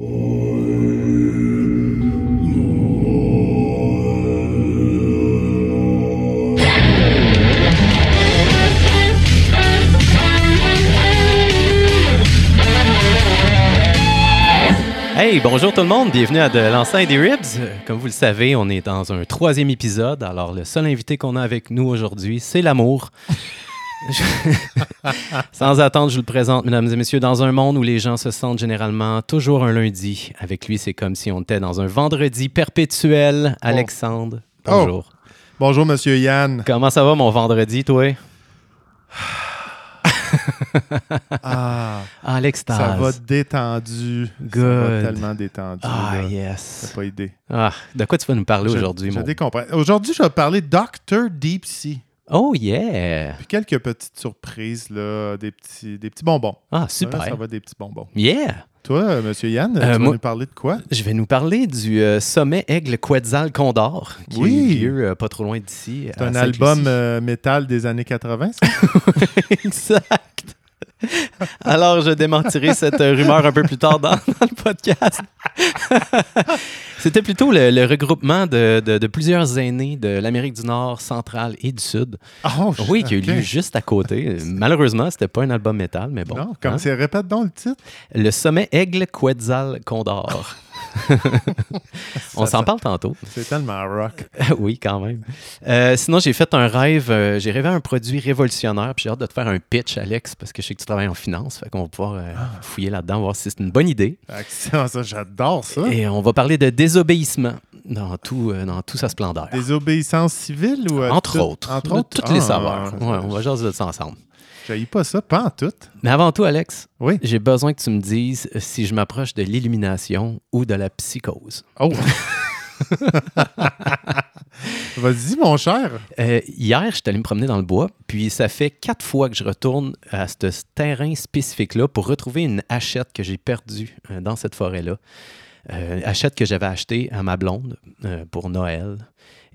Hey, bonjour tout le monde, bienvenue à De l'enceinte des Ribs. Comme vous le savez, on est dans un troisième épisode. Alors, le seul invité qu'on a avec nous aujourd'hui, c'est l'amour. Sans attendre, je vous le présente, mesdames et messieurs, dans un monde où les gens se sentent généralement toujours un lundi. Avec lui, c'est comme si on était dans un vendredi perpétuel. Alexandre, bonjour. Bonjour, Monsieur Yann. Comment ça va, mon vendredi, toi? Ah, Ah, l'extase. ça va détendu. Ça va tellement détendu. Ah, là. yes. T'as pas idée. Ah, de quoi tu vas nous parler aujourd'hui, mon... Aujourd'hui, je vais parler Dr. Deep Sea. Oh, yeah! Puis quelques petites surprises, là, des petits, des petits bonbons. Ah, super. ça va des petits bonbons. Yeah! Toi, euh, Monsieur Yann, tu Euh, vas moi- nous parler de quoi? Je vais nous parler du euh, sommet Aigle Quetzal Condor, qui Oui. a eu lieu euh, pas trop loin d'ici. C'est un album métal des années 80, ça? exact. Alors, je démentirai cette rumeur un peu plus tard dans, dans le podcast. C'était plutôt le, le regroupement de, de- de plusieurs aînés de l'Amérique du Nord, centrale et du Sud. Oh, Oui, qui a eu lieu juste à côté. Malheureusement, c'était pas un album métal, mais bon. non, comme hein. c'est, répète donc le titre. Le sommet Aigle Quetzal Condor. On s'en parle tantôt. C'est tellement rock. oui, quand même. Euh, sinon, j'ai fait un rêve. euh, j'ai rêvé à un produit révolutionnaire. Puis j'ai hâte de te faire un pitch, Alex, parce que je sais que tu travailles en finance. Fait qu'on va pouvoir euh, Ah. fouiller là-dedans, voir si c'est une bonne idée. Excellent, ça, j'adore ça. Et on va parler de désobéissement dans, tout, dans toute sa splendeur. Désobéissance civile ou... Entre tout- autres. Entre autres? Toutes les Ah, saveurs. Ouais, on va jaser de ça ensemble. J'haïs pas ça, pas en tout. Mais avant tout, Alex, Oui. j'ai besoin que tu me dises si je m'approche de l'illumination ou de la psychose. Oh! Vas-y, mon cher. Euh, hier, je suis allé me promener dans le bois, puis ça fait quatre fois que je retourne à ce ce terrain spécifique-là pour retrouver une hachette que j'ai perdue euh, dans cette forêt-là. Euh, hachette que j'avais achetée à ma blonde euh, pour Noël.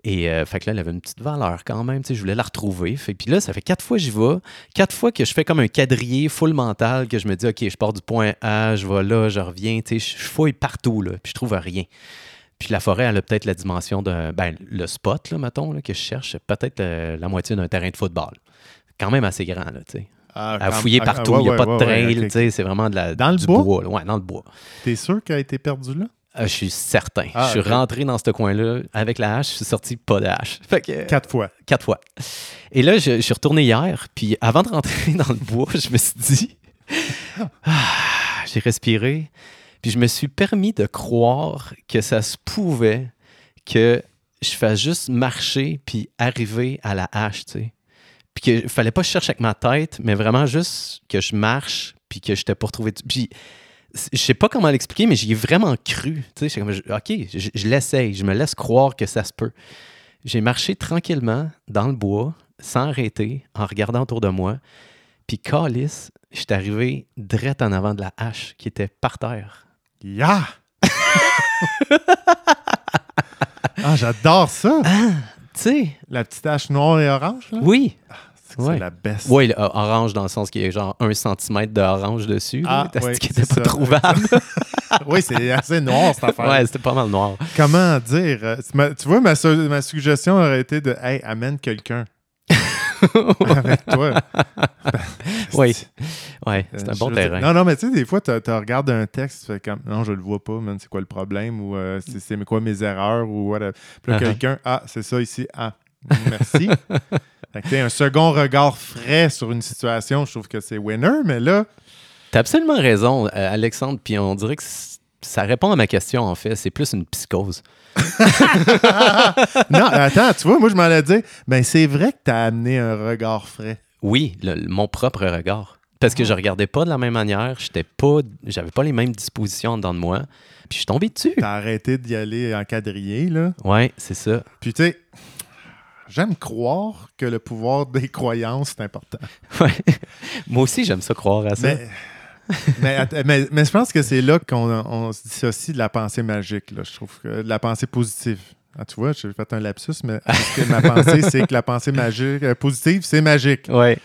Et euh, fait que là, elle avait une petite valeur quand même. tu sais, Je voulais la retrouver. Fait, puis là, ça fait quatre fois que j'y vais. Quatre fois que je fais comme un quadrillé full mental, que je me dis, OK, je pars du point A, je vais là, je reviens. tu sais, Je fouille partout, là, puis je trouve rien. Puis la forêt, elle a peut-être la dimension de. Ben, le spot, là, mettons, là, que je cherche, c'est peut-être euh, la moitié d'un terrain de football. Quand même assez grand, là, tu sais. Ah, À fouiller ah, partout, il n'y a ouais, pas de trail, ouais, ok. tu sais, c'est vraiment de la, Dans le du bois? là. Ouais, dans le bois. T'es sûr qu'elle a été perdue là? Euh, je suis certain. Ah, je suis rentré dans ce coin-là avec la hache, je suis sorti pas de hache. Fait que, Quatre fois. quatre fois. Et là, je, je suis retourné hier, puis avant de rentrer dans le bois, je me suis dit, Ah, j'ai respiré, puis je me suis permis de croire que ça se pouvait que je fasse juste marcher puis arriver à la hache, tu sais. Puis qu'il fallait pas que je cherche avec ma tête, mais vraiment juste que je marche puis que je t'ai pas retrouvé. Puis je sais pas comment l'expliquer, mais j'y ai vraiment cru. Tu sais, comme, je- OK, je, je l'essaye, je me laisse croire que ça se peut. J'ai marché tranquillement dans le bois, sans arrêter, en regardant autour de moi. Puis, calice, je suis arrivé direct en avant de la hache qui était par terre. Ya! ah, j'adore ça! Tu sais, La petite tache noire et orange, là? oui. C'est ouais. la best. Oui, euh, orange dans le sens qu'il y a genre un centimètre d'orange dessus. Ah, oui, n'était pas ça. trouvable. oui, c'est assez noir, cette affaire. ouais, c'était pas mal noir. Comment dire? euh, tu vois, ma, su- ma suggestion aurait été de Hey, amène quelqu'un. Avec toi. Oui. Ouais, c'est un bon je- terrain. Non, non, mais tu sais, des fois, tu regardes un texte, tu fais comme non, je le vois pas, man, c'est quoi le problème ou euh, c'est quoi mes erreurs ou whatever. Puis là, Uh-huh. quelqu'un, ah, c'est ça ici, ah, merci. fait un second regard frais sur une situation, je trouve que c'est winner, mais là, T'as absolument raison, euh, Alexandre. Puis on dirait que ça répond à ma question, en fait. C'est plus une psychose. non, attends, tu vois, moi, je m'en allais dire, ben, c'est vrai que tu as amené un regard frais. Oui, le- mon propre regard. Parce que je regardais pas de la même manière, j'étais pas, j'avais pas les mêmes dispositions dans de moi. Puis je suis tombé dessus. Tu as arrêté d'y aller en quadrillé, là. Ouais, c'est ça. Puis, tu sais, j'aime croire que le pouvoir des croyances, c'est important. Ouais. Moi aussi, j'aime ça croire à ça. Mais, mais, att- mais, mais je pense que c'est là qu'on on se dissocie de la pensée magique. Là. Je trouve que de la pensée positive. Ah, tu vois, j'ai fait un lapsus, mais que ma pensée, c'est que la pensée magique, euh, positive, c'est magique. Ouais.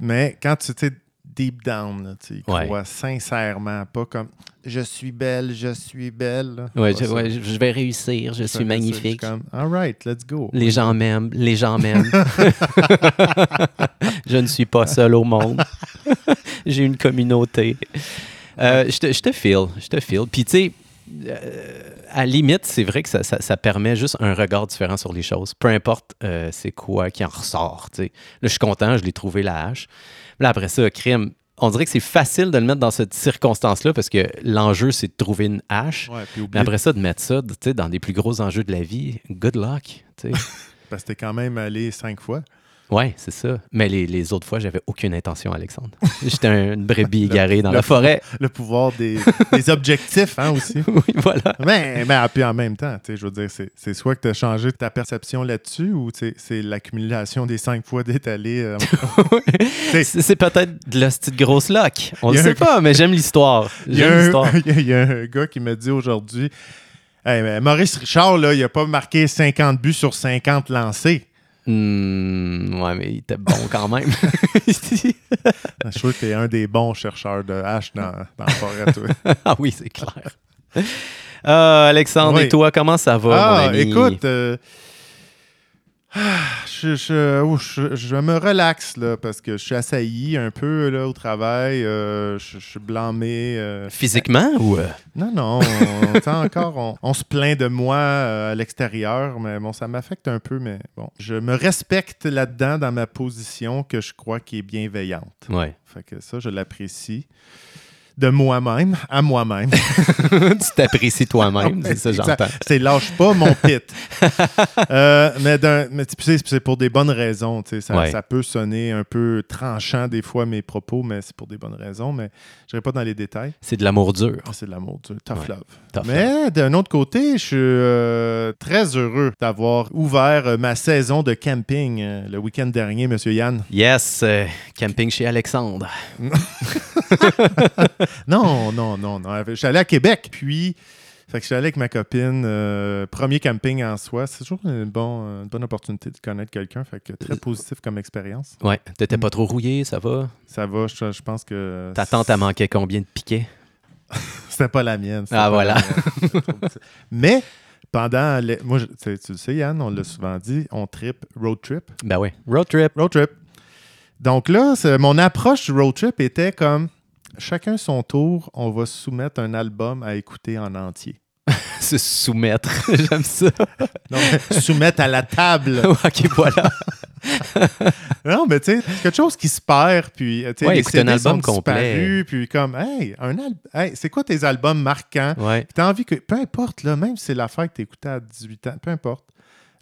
Mais quand tu tu sais, deep down. tu Ouais. croient sincèrement, pas comme je suis belle, je suis belle. Ouais, je, ouais, je vais réussir, je Ça, suis magnifique. je suis comme, all right, let's go. Les gens m'aiment, les gens m'aiment. je ne suis pas seul au monde. J'ai une communauté. Euh, je, te, je te feel, je te feel. Puis tu sais, euh, à limite, c'est vrai que ça, ça- ça permet juste un regard différent sur les choses. Peu importe euh, c'est quoi qui en ressort. Là, je suis content, je l'ai trouvé la hache. Là, après ça, crime. On dirait que c'est facile de le mettre dans cette circonstance-là parce que l'enjeu, c'est de trouver une hache. Ouais, puis Mais oublie, après ça, de mettre ça dans des plus gros enjeux de la vie, good luck. parce que t'es quand même allé cinq fois. Ouais, c'est ça. Mais les, les autres fois, j'avais aucune intention, Alexandre. J'étais un- une brebis égarée dans le- la forêt. Le pouvoir des, des objectifs, hein, aussi. oui, voilà. Mais, mais puis en même temps, tu sais, je veux dire, c'est, c'est soit que tu as changé ta perception là-dessus ou c'est l'accumulation des cinq fois d'être allé. euh, C'est peut-être de la petite grosse lock. On ne sait un- pas, mais j'aime l'histoire. Il y, a J'aime un, l'histoire. il y a- il y a un gars qui me dit aujourd'hui Hey, mais Maurice Richard, là, il n'a pas marqué 50 buts sur 50 lancés. Hmm, ouais, mais il était bon quand même. Je suis sûr que tu es un des bons chercheurs de hache dans, dans la forêt, toi. ah oui, c'est clair. Ah, Alexandre, Oui. et toi, comment ça va, mon ah, ami? écoute, euh, je, je- oh, je- je me relaxe là, parce que je suis assailli un peu là, au travail. euh, je, suis blâmé. euh, Physiquement ou... euh, Non, non, on, encore, on, on se plaint de moi à l'extérieur, mais bon, ça m'affecte un peu, mais bon, je me respecte là-dedans dans ma position que je crois qui est bienveillante. Ouais. Fait que ça, je l'apprécie de moi-même à moi-même. tu t'apprécies toi-même, c'est ça, j'entends. C'est lâche pas mon pit. Euh, mais c'est pour des bonnes raisons. Ça, Ouais. ça peut sonner un peu tranchant des fois mes propos, mais c'est pour des bonnes raisons. Mais je n'irai pas dans les détails. C'est de l'amour dur. Ah, c'est de l'amour, tu- tough Ouais. love. Tough Mais d'un autre côté, je suis euh, très heureux d'avoir ouvert euh, ma saison de camping le week-end dernier, Monsieur Yann. Yes, camping chez Alexandre. Non, non, non, non. Je suis allé à Québec, puis. Fait que je suis allé avec ma copine. euh, premier camping en soi. C'est toujours une, bon- une bonne opportunité de connaître quelqu'un. Fait que Euh, très positif comme expérience. Ouais, t'étais pas trop rouillé, ça va? Ça va, je, je pense que. Ta tante a manqué combien de piquets? C'était pas la mienne. Ah, voilà. mienne. Mais pendant. les- Moi, je- tu sais- tu le sais, Yann, on l'a souvent dit, on trip, road trip. Ben ouais. Road trip. Road trip. Donc là, mon approche du road trip était comme chacun son tour, on va soumettre un album à écouter en entier. Se soumettre. J'aime ça. Non, soumettre à la table. ok, voilà. Non, mais tu sais, quelque chose qui se perd, puis tu sais, Ouais, les un album sont complet. disparus, puis comme, hey, un al- hey, c'est quoi tes albums marquants? Ouais. Puis t'as envie que, peu importe, là, même si c'est l'affaire que t'écoutais à 18 ans, peu importe,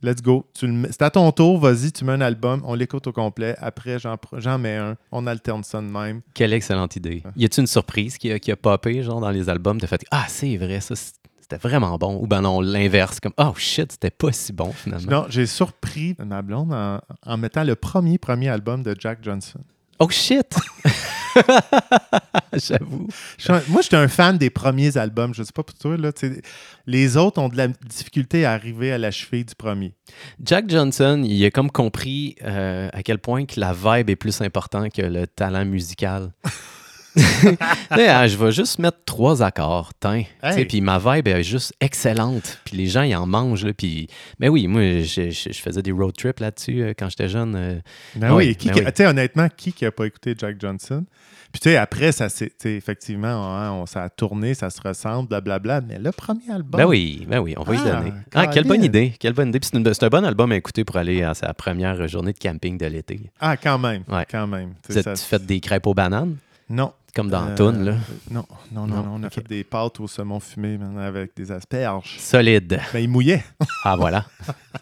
let's go. C'est à ton tour, vas-y, tu mets un album, on l'écoute au complet, après j'en mets un, on alterne ça de même. Quelle excellente idée. Y a-tu une surprise qui a, qui a popé, genre, dans les albums? T'as fait Ah, c'est vrai, ça, c'était vraiment bon. Ou ben non, l'inverse, comme Oh shit, c'était pas si bon finalement. Non, j'ai surpris ma blonde en, en mettant le premier, premier album de Jack Johnson. Oh shit! J'avoue. Je suis un- moi, j'étais un fan des premiers albums. Je sais pas pour toi, là. Les autres ont de la difficulté à arriver à la cheville du premier. Jack Johnson, il a comme compris euh, à quel point que la vibe est plus importante que le talent musical. Ah, je vais juste mettre trois accords, tiens. Hey. Puis ma vibe est juste excellente. Puis les gens, ils en mangent. Là, puis... Mais oui, moi, je, je- je faisais des road trips là-dessus euh, quand j'étais jeune. euh. Ben oui, oui, qui- ben qui- oui. honnêtement, qui qui a pas écouté Jack Johnson? Puis tu sais, après, ça effectivement, hein, on, ça a tourné, ça se ressemble, blablabla. Mais le premier album. Ben oui, ben oui, on va y Ah, donner. Ah, quelle bonne idée. Quelle bonne idée. C'est, un bon album à écouter pour aller à sa première journée de camping de l'été. Ah, quand même. Ouais. Quand même. Tu Vous êtes ça- fait des crêpes aux bananes, Non. Comme dans Euh, Toon, là. Non, non, non, Non, On a fait des pâtes au saumon fumé avec des asperges. Solide. Ben, il mouillait. Ah, voilà.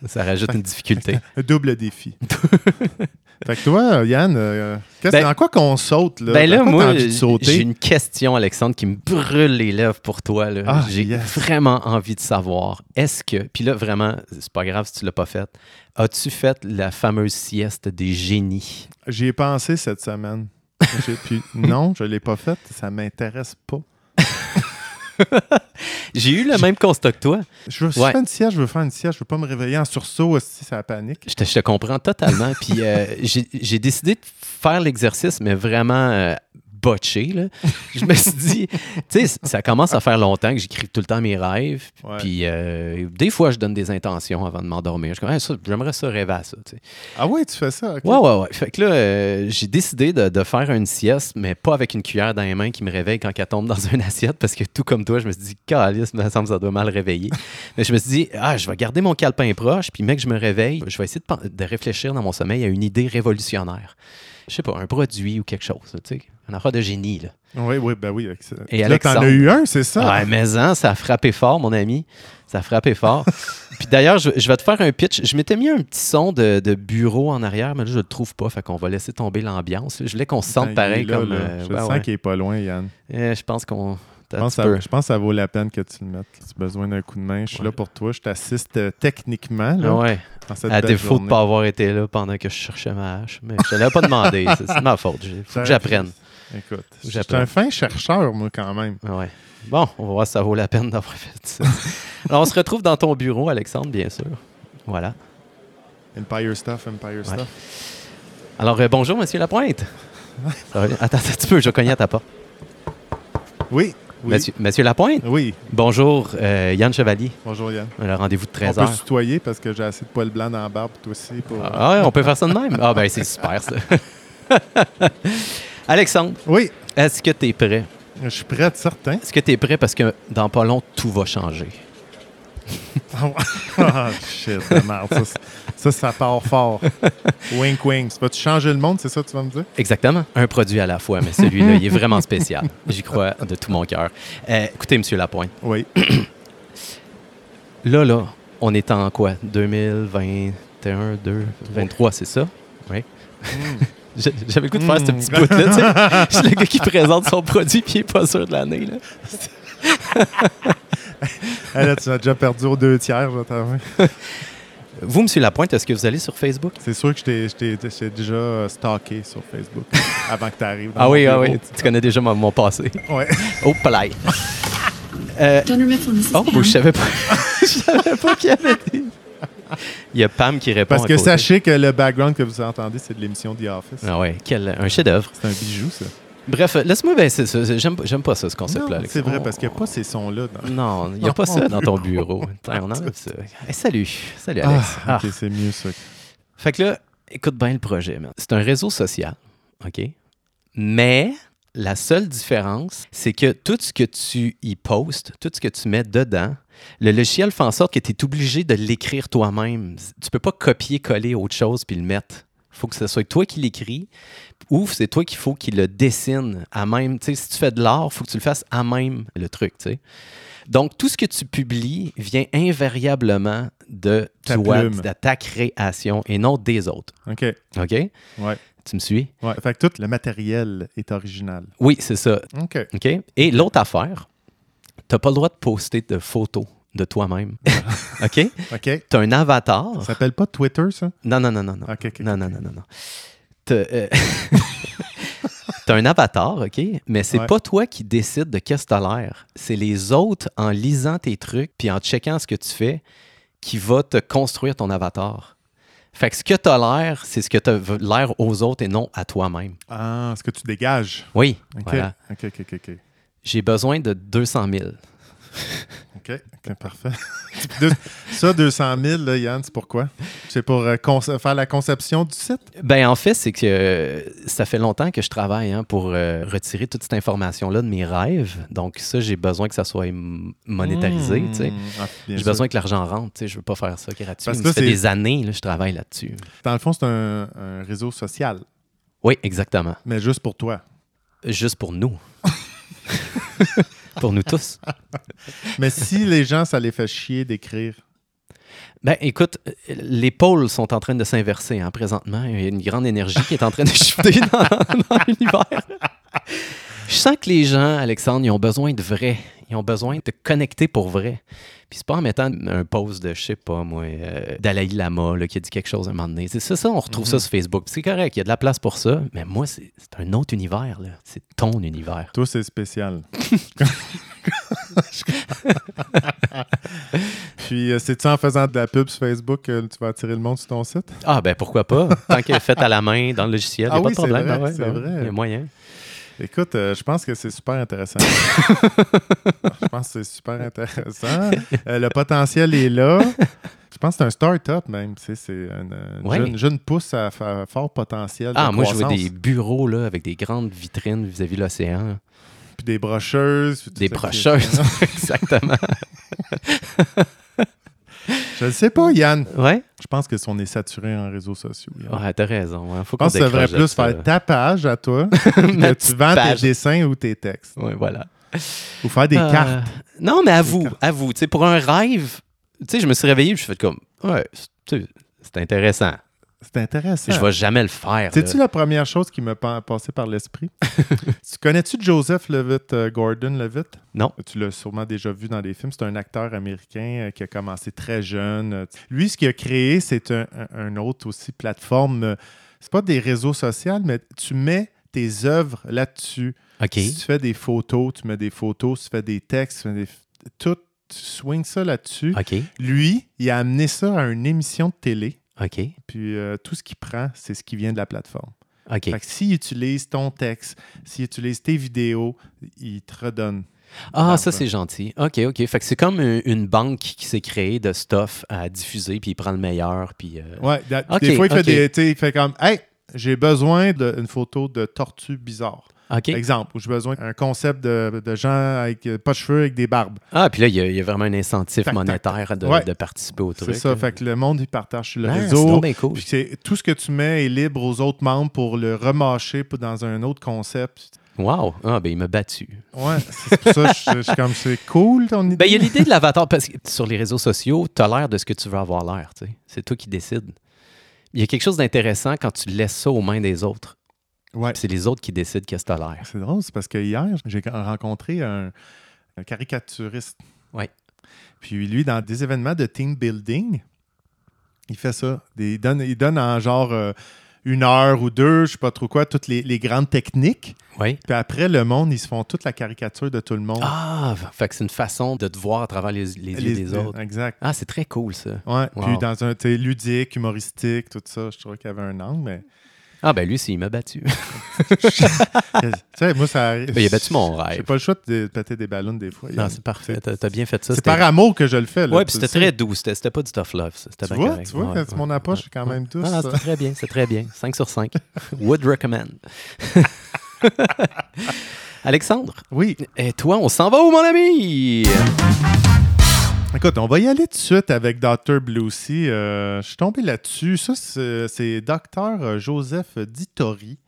Ça rajoute une difficulté. Un double défi. fait que toi, Yann, euh, qu'est-ce- Ben- dans quoi qu'on saute? Là? Ben là, moi, j'ai une question, Alexandre, qui me brûle les lèvres pour toi. là. Ah, j'ai yes. vraiment envie de savoir, est-ce que, puis là, vraiment, c'est pas grave si tu l'as pas fait, as-tu fait la fameuse sieste des génies? J'y ai pensé cette semaine. Puis non, je ne l'ai pas faite. Ça m'intéresse pas. J'ai eu le même constat que toi. Je veux Ouais. fais une sieste, je veux faire une sieste. Je veux pas me réveiller en sursaut si ça panique. Je te, je te comprends totalement. Puis euh, j'ai j'ai décidé de faire l'exercice, mais vraiment euh, botché. Là. je me suis dit, tu sais, ça commence à faire longtemps que j'écris tout le temps mes rêves. Ouais. Puis euh, des fois, je donne des intentions avant de m'endormir. Je Hey, j'aimerais ça rêver à ça. Ah ouais, tu fais ça? Ouais, ouais, ouais. Fait que là, euh, j'ai décidé de, de faire une sieste, mais pas avec une cuillère dans les mains qui me réveille quand elle tombe dans une assiette, parce que tout comme toi, je me suis dit, calice, me semble ça doit mal réveiller. mais je me suis dit, ah, je vais garder mon calepin proche, puis mec, je me réveille, je vais essayer de réfléchir dans mon sommeil à une idée révolutionnaire. Je sais pas, un produit ou quelque chose, tu sais, un affaire de génie, là. Oui, oui, ben oui. ça. Et là, t'en as eu un, c'est ça? Ouais, mais hein, ça a frappé fort, mon ami. Ça a frappé fort. Puis d'ailleurs, je, je vais te faire un pitch. Je m'étais mis un petit son de, de bureau en arrière, mais là, je le trouve pas. Fait qu'on va laisser tomber l'ambiance. Je voulais qu'on se sente pareil il est là, comme. là. euh, Je ouais, sens ouais. qu'il est pas loin, Yann. Eh, je pense qu'on. Je pense, ça, je pense que ça vaut la peine que tu le mettes. Si tu as besoin d'un coup de main, je suis Ouais. là pour toi. Je t'assiste euh, techniquement là, Ouais. dans cette À défaut de ne pas avoir été là pendant que je cherchais ma hache. Mais je ne l'avais pas demandé. C'est c'est ma faute. Il faut que j'apprenne. Écoute, j'apprenne. un fin chercheur, moi, quand même. Ouais. Bon, on va voir si ça vaut la peine d'avoir fait ça. Alors, on se retrouve dans ton bureau, Alexandre, bien sûr. Voilà. Empire stuff, Empire stuff. Alors, euh, bonjour, monsieur Lapointe. Attends, attends un petit peu, je vais cogner à ta porte. Oui, oui, Monsieur, monsieur Lapointe, oui. bonjour, euh, Yann Chevalier. Bonjour, Yann. Le rendez-vous de On 13 peut se tutoyer parce que j'ai assez de poils blancs dans la barbe, toi aussi. Pour... Ah ouais, on peut faire ça de même? Ah ben, c'est super, ça. Alexandre, Oui, est-ce que tu es prêt? je suis prêt, certain. Est-ce que tu es prêt? Parce que dans pas long, tout va changer? Ah, shit, la merde. Ça, c'est- ça, ça part fort. wink, wink. Vas-tu changer le monde, c'est ça que tu vas me dire? Exactement. Un produit à la fois, mais celui-là, il est vraiment spécial. J'y crois de tout mon cœur. Euh, écoutez, monsieur Lapointe, Oui. là, là, on est en quoi? 2021, 2, 23, c'est ça? Oui. J'ai- J'avais le goût de faire ce petit bout-là, tu sais. Je suis le gars qui présente son produit puis il n'est pas sûr de l'année, là. Hey, là, tu as déjà perdu aux deux tiers, je vais t'avouer. Vous, monsieur Lapointe, est-ce que vous allez sur Facebook? C'est sûr que je t'ai- je t'ai je t'ai déjà euh, stalké sur Facebook avant que tu arrives. Ah oui, ah oui, tu, connais déjà mon, mon passé. Ouais. Oh, palais. Euh, oh, je savais pas. je savais pas qu'il y avait des... Il y a Pam qui répond. Parce à que côté. sachez que le background que vous entendez, c'est de l'émission The Office. Ah ouais, quel, un chef-d'œuvre. C'est un bijou, ça. Bref, laisse-moi baisser ça. J'aime, j'aime pas ça, ce concept-là. Alex. c'est vrai, parce qu'il n'y a pas ces sons-là. Dans... Non, il n'y a pas ça dans ton bureau. Tiens, on enlève ça. Hey, salut. Salut, Alex. Ah, Ah. ok, c'est mieux ça. Fait que là, écoute bien le projet. man. C'est un réseau social, OK? Mais la seule différence, c'est que tout ce que tu y postes, tout ce que tu mets dedans, le logiciel fait en sorte que tu es obligé de l'écrire toi-même. Tu peux pas copier-coller autre chose puis le mettre. Il faut que ce soit toi qui l'écris ou c'est toi qu'il faut qu'il le dessine à même. Si tu fais de l'art, il faut que tu le fasses à même le truc. Donc, tout ce que tu publies vient invariablement de Ta toi, plume. de ta création et non des autres. OK. OK? Ouais. Tu me suis? Ouais. Fait que tout le matériel est original. Oui, c'est ça. OK. OK? Et l'autre affaire, tu n'as pas le droit de poster de photos de toi-même. OK? OK. Tu as un avatar. Ça s'appelle pas Twitter, ça? Non, non, non, non, non. OK, OK. Non, non, non, non, non. T'as euh, t'as un avatar, OK? Mais c'est Ouais. pas toi qui décides de qu'est-ce que t'as l'air. C'est les autres, en lisant tes trucs puis en checkant ce que tu fais, qui va te construire ton avatar. Fait que ce que t'as l'air, c'est ce que t'as l'air aux autres et non à toi-même. Ah, ce que tu dégages. Oui, OK. voilà. OK, OK, OK, OK. J'ai besoin de 200 000. OK, parfait. Ça, 200 000, là, Yann, c'est pourquoi? C'est pour euh, faire la conception du site? Ben en fait, c'est que euh, ça fait longtemps que je travaille hein, pour euh, retirer toute cette information-là de mes rêves. Donc ça, j'ai besoin que ça soit monétarisé. tu sais. Mmh. Ah, J'ai besoin que l'argent rentre. tu sais. Je veux pas faire ça gratuit. Parce que ça fait des années que je travaille là-dessus. Dans le fond, c'est un, un réseau social, Oui, exactement. mais juste pour toi. Juste pour nous. pour nous tous. Mais si les gens, ça les fait chier d'écrire, Ben, écoute, les pôles sont en train de s'inverser hein, présentement. Il y a une grande énergie qui est en train de shifter dans, dans l'univers. Je sens que les gens, Alexandre, ils ont besoin de vrai. Ils ont besoin de connecter pour vrai. Puis c'est pas en mettant un post de, je sais pas moi, euh, Dalai Lama là, qui a dit quelque chose à un moment donné. C'est ça, ça, on retrouve ça Mhm. sur Facebook. C'est correct, il y a de la place pour ça. Mais moi, c'est un autre univers. là. C'est ton univers. toi, c'est spécial. Puis, euh, c'est-tu en faisant de la pub sur Facebook que tu vas attirer le monde sur ton site? Ah ben pourquoi pas. Tant qu'elle est faite à la main dans le logiciel, il n'y a Ah pas oui, de problème. vrai, Ben ouais, ben vrai. Il y a moyen. Écoute, euh, je pense que c'est super intéressant. je pense que c'est super intéressant. Euh, le potentiel est là. Je pense que c'est un start-up même. tu sais, C'est une, une Ouais. jeune, jeune pousse à, fa- fort potentiel. Ah, de moi, je vois des bureaux là, avec des grandes vitrines vis-à-vis de l'océan. Puis des brocheuses. puis Des brocheuses. Exactement. Je ne sais pas, Yann. Ouais. Je pense que si on est saturé en réseaux sociaux. Yann. Ouais, t'as raison. hein. Faut Je qu'on pense que ça devrait plus ça, faire là. ta page à toi, que tu vends page. tes dessins ou tes textes. Ouais, voilà. Ou faire des Euh, cartes. Non, mais cartes. avoue. Tu sais, pour un rêve, tu sais, je me suis réveillé, je suis fait comme, ouais, c'est- tu sais, c'est intéressant. C'est intéressant. Je vais jamais le faire. C'est-tu la première chose qui m'a pa- passé par l'esprit? tu connais-tu Joseph Levitt, euh, Gordon Levitt? Non. Tu l'as sûrement déjà vu dans des films. C'est un acteur américain euh, qui a commencé très jeune. Euh, Lui, ce qu'il a créé, c'est un, autre aussi plateforme. euh, C'est pas des réseaux sociaux, mais tu mets tes œuvres là-dessus. OK. Si tu fais des photos, tu mets des photos. Tu fais des textes, tu fais des... Tout, tu swings ça là-dessus. OK. Lui, il a amené ça à une émission de télé. OK. Puis euh, tout ce qu'il prend, c'est ce qui vient de la plateforme. OK. Fait que s'il utilise ton texte, s'il utilise tes vidéos, il te redonne. Ah, ça, c'est gentil. OK, OK. Fait que c'est comme une, une banque qui s'est créée de stuff à diffuser, puis il prend le meilleur, puis... euh, Ouais, da- des fois, il fait ok. des. Il fait comme Hey, j'ai besoin d'une photo de tortue bizarre. Exemple, ou j'ai besoin d'un concept de, de gens avec euh, pas de cheveux, avec des barbes. Ah, puis là, il y, a, il y a vraiment un incentif Tac, tac, monétaire de, Ouais. de participer au truc. C'est ça. Fait que le monde, il partage sur le Ah, c'est réseau. bien cool. Puis c'est- tout ce que tu mets est libre aux autres membres pour le remâcher dans un autre concept. Wow. Ah, ben il m'a battu. Ouais, c'est pour ça que je, je suis comme c'est cool ton idée. Ben, il y a l'idée de l'avatar, parce que sur les réseaux sociaux, tu as l'air de ce que tu veux avoir l'air. tu sais. C'est toi qui décides. Il y a quelque chose d'intéressant quand tu laisses ça aux mains des autres. Ouais. C'est les autres qui décident qu'est-ce que tu as l'air. C'est drôle, c'est parce que hier, j'ai rencontré un, un caricaturiste. Ouais. Puis lui, dans des événements de team building, il fait ça. Des- il, donne, il donne en genre euh, une heure ou deux, je sais pas trop quoi, toutes les, les grandes techniques. Oui. Puis après, le monde, ils se font toute la caricature de tout le monde. Ah, fait que c'est une façon de te voir à travers les, les yeux des autres. Exact. Ah, c'est très cool, ça. Ouais. Wow. Puis dans un ludique, humoristique, tout ça, je trouvais qu'il y avait un angle, mais. Ah, ben lui, c'est- il m'a battu. tu sais, moi, ça arrive. Ben, il a battu mon J'ai rêve. pas le choix de péter des ballons des fois. Non, c'est parfait. T'as t'as bien fait ça. C'est C'était- par amour que je le fais. Là, Ouais, puis c'était très doux. C'était c'était pas du tough love. ça. C'était Tu bien vois, tu vois, Ouais, mon ouais, approche ouais. quand même douce. Ah, c'était très bien. C'est très bien. 5 sur 5. Would recommend. Alexandre, Oui. et toi, on s'en va où, mon ami? Écoute, on va y aller tout de suite avec Dr. Bluesy. Euh, je suis tombé là-dessus. Ça, c'est Dr. Joseph Dittori.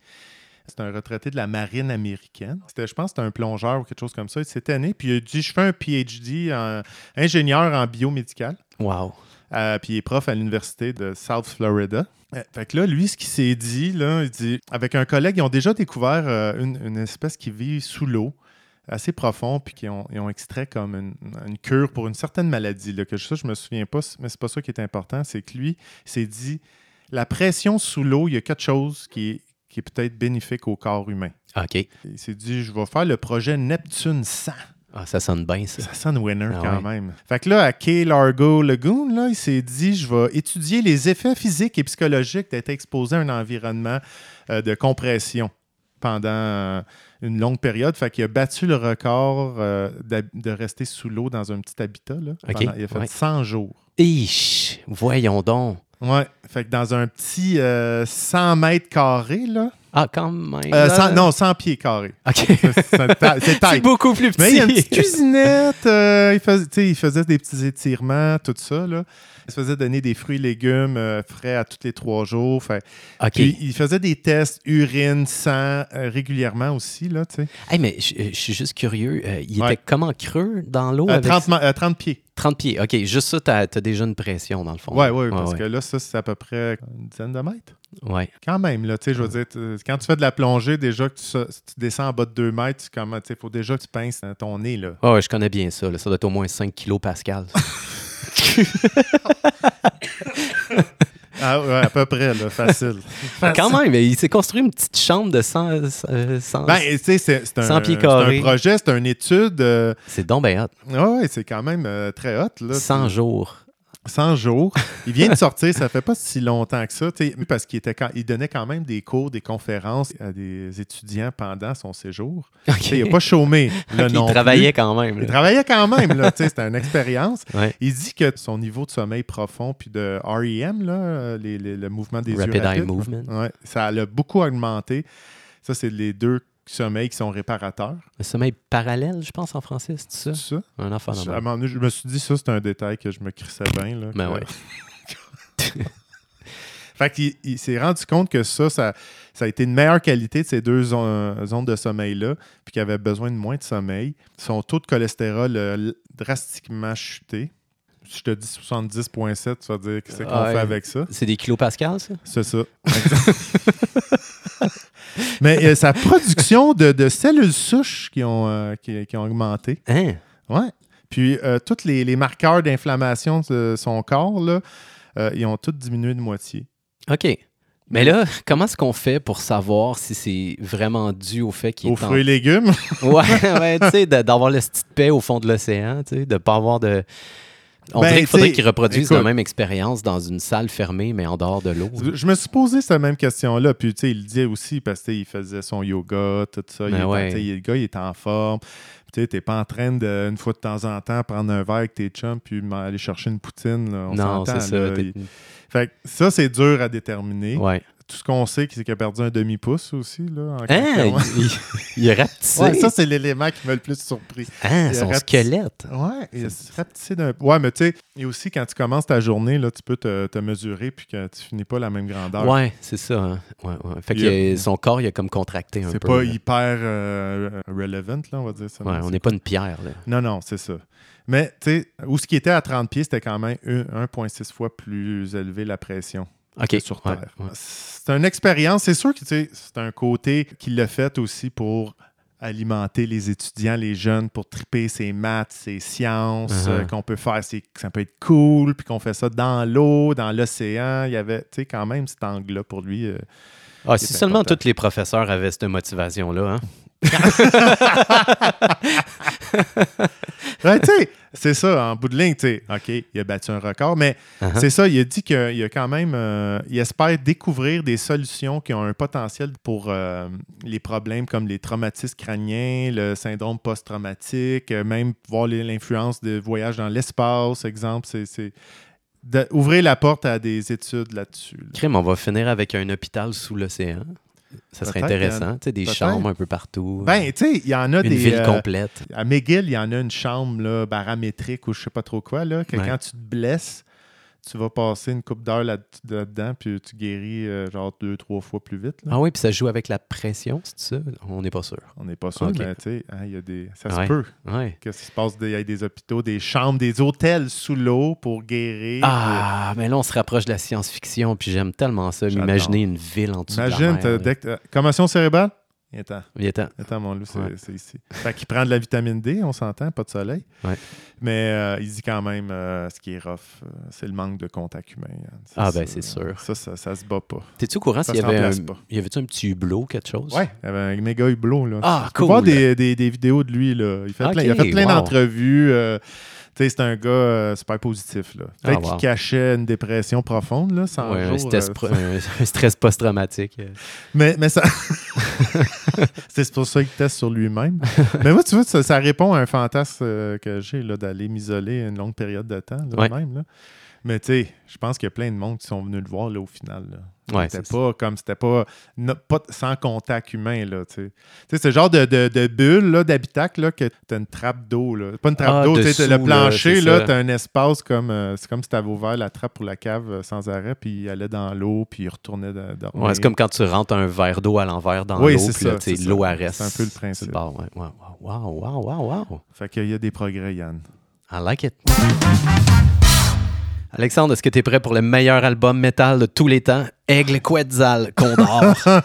C'est un retraité de la marine américaine. C'était, je pense que c'était un plongeur ou quelque chose comme ça. Il s'est tanné, puis il a dit Je fais un PhD en ingénieur en biomédical. Wow. Euh, puis il est prof à l'université de South Florida. Euh, fait que là, lui, ce qu'il s'est dit, là, il dit, avec un collègue, ils ont déjà découvert euh, une, une espèce qui vit sous l'eau, assez profond, puis qu'ils ont, ils ont extrait comme une, une cure pour une certaine maladie. Là, que ça, je me souviens pas, mais c'est pas ça qui est important. C'est que lui, il s'est dit, la pression sous l'eau, il y a quelque chose qui est, qui est peut-être bénéfique au corps humain. OK. Il s'est dit, je vais faire le projet Neptune 100. Ah, ça sonne bien, ça. Ça sonne winner Ah quand ouais. même. Fait que là, à Key Largo Lagoon, là, il s'est dit je vais étudier les effets physiques et psychologiques d'être exposé à un environnement euh, de compression pendant euh, une longue période. Fait qu'il a battu le record euh, de rester sous l'eau dans un petit habitat. Là, pendant- il a fait ouais. 100 jours. Ish, voyons donc. Ouais. Fait que dans un petit euh, 100 mètres carrés, là. Ah, quand même. Euh, là. 100 non, 100 pieds carrés. OK. C'est- beaucoup plus petit. Mais il y a une petite cuisinette. euh, il, faisait, il faisait des petits étirements, tout ça. Là. Il se faisait donner des fruits et légumes euh, frais à tous les trois jours. Fait. Puis il faisait des tests urine, sang euh, régulièrement aussi. Là, tu. Hey, mais je je suis juste curieux. euh, il Ouais. était comment creux dans l'eau? Avec 30, ma- euh, 30 pieds. 30 pieds. OK, juste ça, t'as as déjà une pression, dans le fond. Oui, oui, parce ouais. que là, ça, c'est à peu près une dizaine de mètres. Ouais. Quand même, là, tu sais, je veux dire, tu- quand tu fais de la plongée, déjà que tu, si tu descends en bas de 2 mètres, il faut déjà que tu pinces ton nez, là. Ah ouais, je connais bien ça. là. Ça doit être au moins 5 kilos Pascal. Ah ouais, à peu près, là, facile. Quand même, il s'est construit une petite chambre de 100... euh, 100 Ben, tu sais, c'est c'est un, 100 pieds c'est carrés. un projet, c'est une étude. euh, c'est donc bien hot. ouais, ouais, c'est quand même euh, très hot. Là, 100 jours. 100 jours. Il vient de sortir, ça fait pas si longtemps que ça, parce qu'il était quand- il donnait quand même des cours, des conférences à des étudiants pendant son séjour. Il n'a pas chômé. là, non il travaillait quand même. Il travaillait quand même, c'était une expérience. Ouais. Il dit que son niveau de sommeil profond puis de REM, là, les- les- le mouvement des Rapid yeux eye movement. ouais, ça l'a beaucoup augmenté. Ça, c'est les deux sommeils qui sont réparateurs. Le sommeil parallèle, je pense, en français, c'est ça? C'est ça? Un enfant Je, à un moment donné, je me suis dit, ça, c'est un détail que je me crissais bien. Là, Ben que- ouais. Fait qu'il il s'est rendu compte que ça, ça, ça a été une meilleure qualité de ces deux zo- zones de sommeil-là, puis qu'il avait besoin de moins de sommeil. Son taux de cholestérol a drastiquement chuté. Si je te dis 70,7, tu vas dire qu'est-ce qu'on Ah fait avec ça? C'est des kilopascals, ça? C'est ça. Mais euh, sa production de, de cellules souches qui ont, euh, qui, qui ont augmenté. Hein? Ouais. Puis euh, tous les, les marqueurs d'inflammation de son corps, là, ils ont tous diminué de moitié. OK. Mais là, comment est-ce qu'on fait pour savoir si c'est vraiment dû au fait qu'il Aux est en... fruits et légumes? Ouais, ouais, tu sais, d'avoir le de paix au fond de l'océan, tu sais, de pas avoir de... On Ben, dirait qu'il faudrait qu'ils reproduisent la même expérience dans une salle fermée, mais en dehors de l'eau. Je me suis posé cette même question-là. Puis, tu sais, il le disait aussi parce qu'il faisait son yoga, tout ça. il Ben était- ouais. sais, le gars, il est en forme. Tu sais, t'es pas en train de, une fois de temps en temps, prendre un verre avec tes chums puis aller chercher une poutine. là. On non, c'est ça. là. t'es- Il- Fait que ça, c'est dur à déterminer. Ouais. Tout ce qu'on sait, c'est qu'il a perdu un demi-pouce aussi. Là, en Hein? Il, est rapetissé. Ouais, ça, c'est l'élément qui m'a le plus surpris. Hein, il son squelette. Ouais, il se rapetissé d'un. Ouais, mais tu sais, et aussi quand tu commences ta journée, là, tu peux te, te mesurer puis que tu finis pas la même grandeur. Ouais, c'est ça. hein. Ouais, ouais. Fait que a- son corps, il a comme contracté un C'est peu. pas là. hyper euh, relevant, là, on va dire ça. Ouais, on c'est- n'est pas une pierre, là. Non, non, c'est ça. Mais, tu sais, où ce qui était à 30 pieds, c'était quand même un- 1,6 fois plus élevé la pression Sur Terre. ouais. C'est une expérience. C'est sûr que, tu sais, c'est un côté qu'il l'a fait aussi pour alimenter les étudiants, les jeunes, pour triper ses maths, ses sciences, Uh-huh. euh, qu'on peut faire, ça peut être cool, puis qu'on fait ça dans l'eau, dans l'océan. Il y avait, tu sais, quand même cet angle-là pour lui. euh, Ah, qui si seulement tous les professeurs avaient cette motivation-là. Hein? Ouais, c'est ça, en bout de ligne, tu OK, il a battu un record, mais Uh-huh. c'est ça, il a dit qu'il a quand même, euh, il espère découvrir des solutions qui ont un potentiel pour euh, les problèmes comme les traumatismes crâniens, le syndrome post-traumatique, euh, même voir l'influence de voyage dans l'espace, exemple, c'est- c'est de- ouvrir la porte à des études là-dessus. là. Crime, on va finir avec un hôpital sous l'océan. Ça serait intéressant. Tu sais, des chambres un peu partout. Ben, tu sais, il y en a une des... ville euh, complète. À McGill, il y en a une chambre là, barométrique ou je sais pas trop quoi, là, que Ouais. quand tu te blesses, tu vas passer une coupe d'heures là- là-dedans, puis tu guéris euh, genre deux, trois fois plus vite. là. Ah oui, puis ça joue avec la pression, c'est ça? On n'est pas sûr. On n'est pas sûr, Ok. mais tu sais, hein, il y a des... ça Ouais. se peut. Ouais. Qu'est-ce qui se passe? Il y a des hôpitaux, des chambres, des hôtels sous l'eau pour guérir. Ah, mais là, on se rapproche de la science-fiction, puis j'aime tellement ça. M'imaginer une ville en dessous Imagine, de la mer. que t'as- commotion cérébrale? Attends, Viens-t'en. attends, mon loup, c'est Ouais. ici. Fait qu'il prend de la vitamine D, on s'entend, pas de soleil. Ouais. Mais euh, il dit quand même, euh, ce qui est rough, euh, c'est le manque de contact humain. hein. Ah, ben, c'est sûr. Ça, ça, ça se bat pas. T'es-tu au courant s'il y avait un... pas. Y avait-tu un petit hublot, quelque chose? Ouais, il y avait un méga hublot. Là. Ah, Tu peux voir cool. des, des- des vidéos de lui. Là. Il, fait plein, il a fait plein wow. d'entrevues. C'est un gars euh, super positif. Là. Peut-être Ah, wow. qu'il cachait une dépression profonde. Là, 100 Ouais, un, jours, stress, euh, pro- un- stress post-traumatique. euh. Mais, mais ça. c'est pour ça qu'il teste sur lui-même. mais moi, tu vois, ça, ça répond à un fantasme que j'ai là, d'aller m'isoler une longue période de temps, là, Ouais. même. Là. Mais tu sais, je pense qu'il y a plein de monde qui sont venus le voir là, au final. Là. Ouais, c'était pas comme c'était pas, no- pas sans contact humain. Là, tu sais. C'est le genre de, de, de bulle là, d'habitacle là, que tu as une trappe d'eau. Là. Pas une trappe Ah, d'eau, tu sais, t'as le là, plancher, là, ça. tu as un espace comme euh, c'est comme si tu avais ouvert la trappe pour la cave euh, sans arrêt, puis il allait dans l'eau, puis il retournait dormir. Ouais, c'est comme quand tu rentres un verre d'eau à l'envers dans Oui, l'eau, puis là, l'eau arrête. C'est un peu le principe. Bon, ouais, ouais, wow, wow, wow, wow. Fait qu'il y a des progrès, Yann. I like it. Alexandre, est-ce que tu es prêt pour le meilleur album métal de tous les temps? Aigle Quetzal Condor.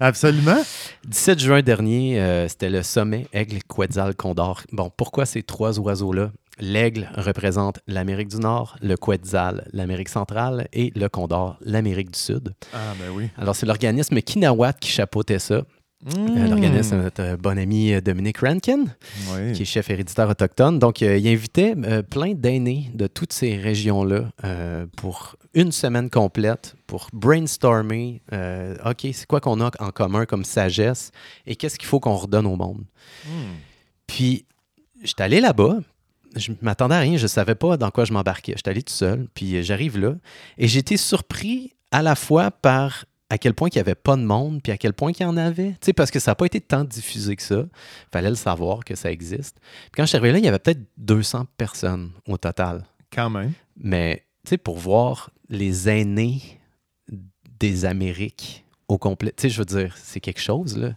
Absolument. 17 juin dernier, euh, c'était le sommet Aigle Quetzal Condor. Bon, pourquoi ces trois oiseaux-là? L'aigle représente l'Amérique du Nord, le Quetzal, l'Amérique centrale, et le Condor, l'Amérique du Sud. Ah, ben oui. Alors, c'est l'organisme Kinawat qui chapeautait ça. Euh, L'organisme, notre bon ami euh, Dominique Rankin, Oui. qui est chef héréditaire autochtone. Donc, euh, il invitait euh, plein d'aînés de toutes ces régions-là euh, pour une semaine complète pour brainstormer. euh, OK, c'est quoi qu'on a en commun comme sagesse et qu'est-ce qu'il faut qu'on redonne au monde? Hmm. Puis, j'étais allé là-bas. Je m'attendais à rien. Je savais pas dans quoi je m'embarquais. J'étais allé tout seul. Puis, euh, j'arrive là. Et été surpris à la fois par à quel point il n'y avait pas de monde, puis à quel point il y en avait. Tu sais, parce que ça n'a pas été tant diffusé que ça. Il fallait le savoir que ça existe. Puis quand je suis arrivé là, il y avait peut-être 200 personnes au total. Quand même. Mais, tu sais, pour voir les aînés des Amériques au complet, tu sais, je veux dire, c'est quelque chose, là.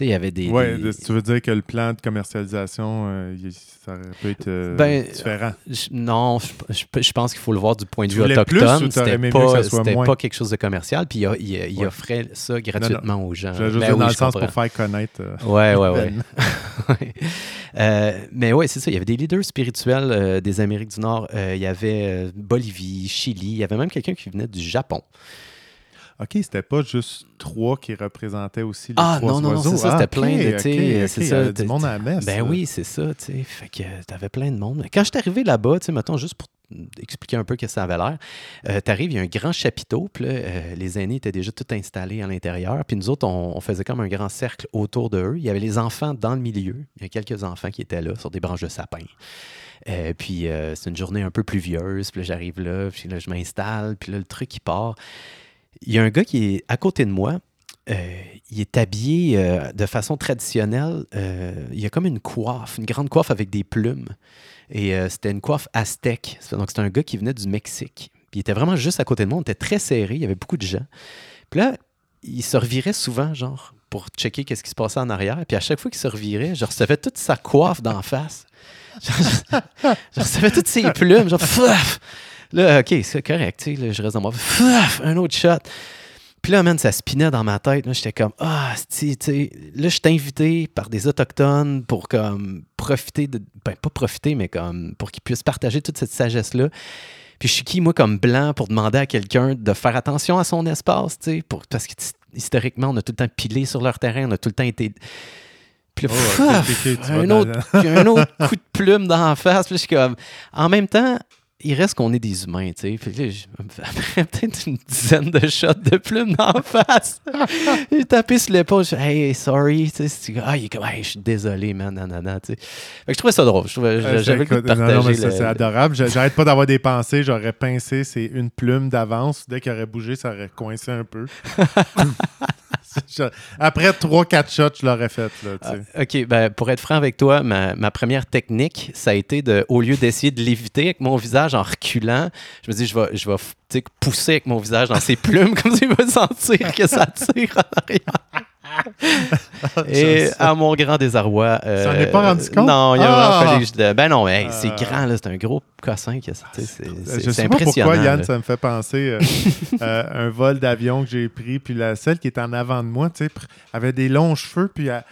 Il y avait des... De- tu veux dire que le plan de commercialisation, euh, ça aurait pu être euh, Ben, différent? Je- non, je, je- je pense qu'il faut le voir du point de Tu vue autochtone. C'était que pas, pas quelque chose de commercial, puis il, a- il- il Ouais. offrait ça gratuitement aux gens. Je juste Ben oui, dans le sens comprends. pour faire connaître. euh, Ouais, ouais, ouais. l'événement. Ouais. Euh, mais ouais, c'est ça. Il y avait des leaders spirituels euh, des Amériques du Nord. Euh, il y avait euh, Bolivie, Chili. Il y avait même quelqu'un qui venait du Japon. OK, c'était pas juste trois qui représentaient aussi les Ah, trois non, non, non, c'est ça, Ah, c'était OK, plein de, OK, tu sais, OK, c'est y ça, avait du monde à la messe. Ben là. oui, c'est ça, tu sais. Fait que t'avais plein de monde. Quand je suis arrivé là-bas, tu sais, mettons, juste pour expliquer un peu que ça avait l'air, euh, t'arrives, il y a un grand chapiteau, puis là, euh, les aînés étaient déjà tout installés à l'intérieur, puis nous autres, on, on faisait comme un grand cercle autour de eux. Il y avait les enfants dans le milieu. Il y a quelques enfants qui étaient là, sur des branches de sapin. Euh, puis c'est une journée un peu pluvieuse, puis là, j'arrive là, puis là, je m'installe, puis là, le truc, il part. Il y a un gars qui est à côté de moi, euh, il est habillé euh, de façon traditionnelle. euh, il y a comme une coiffe, une grande coiffe avec des plumes. Et c'était une coiffe aztèque. Donc, c'était un gars qui venait du Mexique. Puis il était vraiment juste à côté de moi. On était très serré. Il y avait beaucoup de gens. Puis là, il se revirait souvent, genre, pour checker qu'est-ce qui se passait en arrière. Puis à chaque fois qu'il se revirait, je recevais toute sa coiffe d'en face. Je, recevais toutes ses plumes. Genre! Là, OK, c'est correct. tu sais, là, je reste dans. Fouf! Un autre shot. Puis là, man, ça spinait dans ma tête. J'étais comme, ah, tu sais, là, je suis invité par des Autochtones pour comme profiter de. Ben, pas profiter, mais comme pour qu'ils puissent partager toute cette sagesse-là. Puis je suis qui, moi, comme blanc, pour demander à quelqu'un de faire attention à son espace, tu sais, pour, parce que historiquement, on a tout le temps pilé sur leur terrain, on a tout le temps été. Puis là, Oh, un, autre, un autre coup de plume dans la face. Puis là, je suis comme. En même temps, il reste qu'on est des humains, tu sais. Après peut-être une dizaine de shots de plumes la face, j'ai tapé sur l'épaule. Je hey, sorry. Tu sais, ah, il est comme, hey, je suis désolé, man. Nanana, tu sais. Fait que je trouvais ça drôle. Je trouvais- Euh, J'avais non, partager. non, mais ça, le- c'est adorable. J'a- J'arrête pas d'avoir des pensées. J'aurais pincé, c'est une plume d'avance. Dès qu'il aurait bougé, ça aurait coincé un peu. Après 3-4 shots, je l'aurais fait. Là, tu. Ah, OK, ben, pour être franc avec toi, ma, première technique, ça a été de, au lieu d'essayer de l'éviter avec mon visage en reculant, je me dis, je vais, je vais tu pousser avec mon visage dans ses plumes, comme il va sentir que ça tire en arrière. Et à mon grand désarroi. euh, Ça en est pas rendu compte? Non, il a Ah! vraiment fallu que je. Ben non, hey, c'est Ah. grand, là, c'est un gros cossin. c'est- Euh, sais pas impressionnant. pourquoi, Yann, là. ça me fait penser euh, euh, un vol d'avion que j'ai pris, puis la celle qui est en avant de moi, tu sais, avait des longs cheveux, puis elle-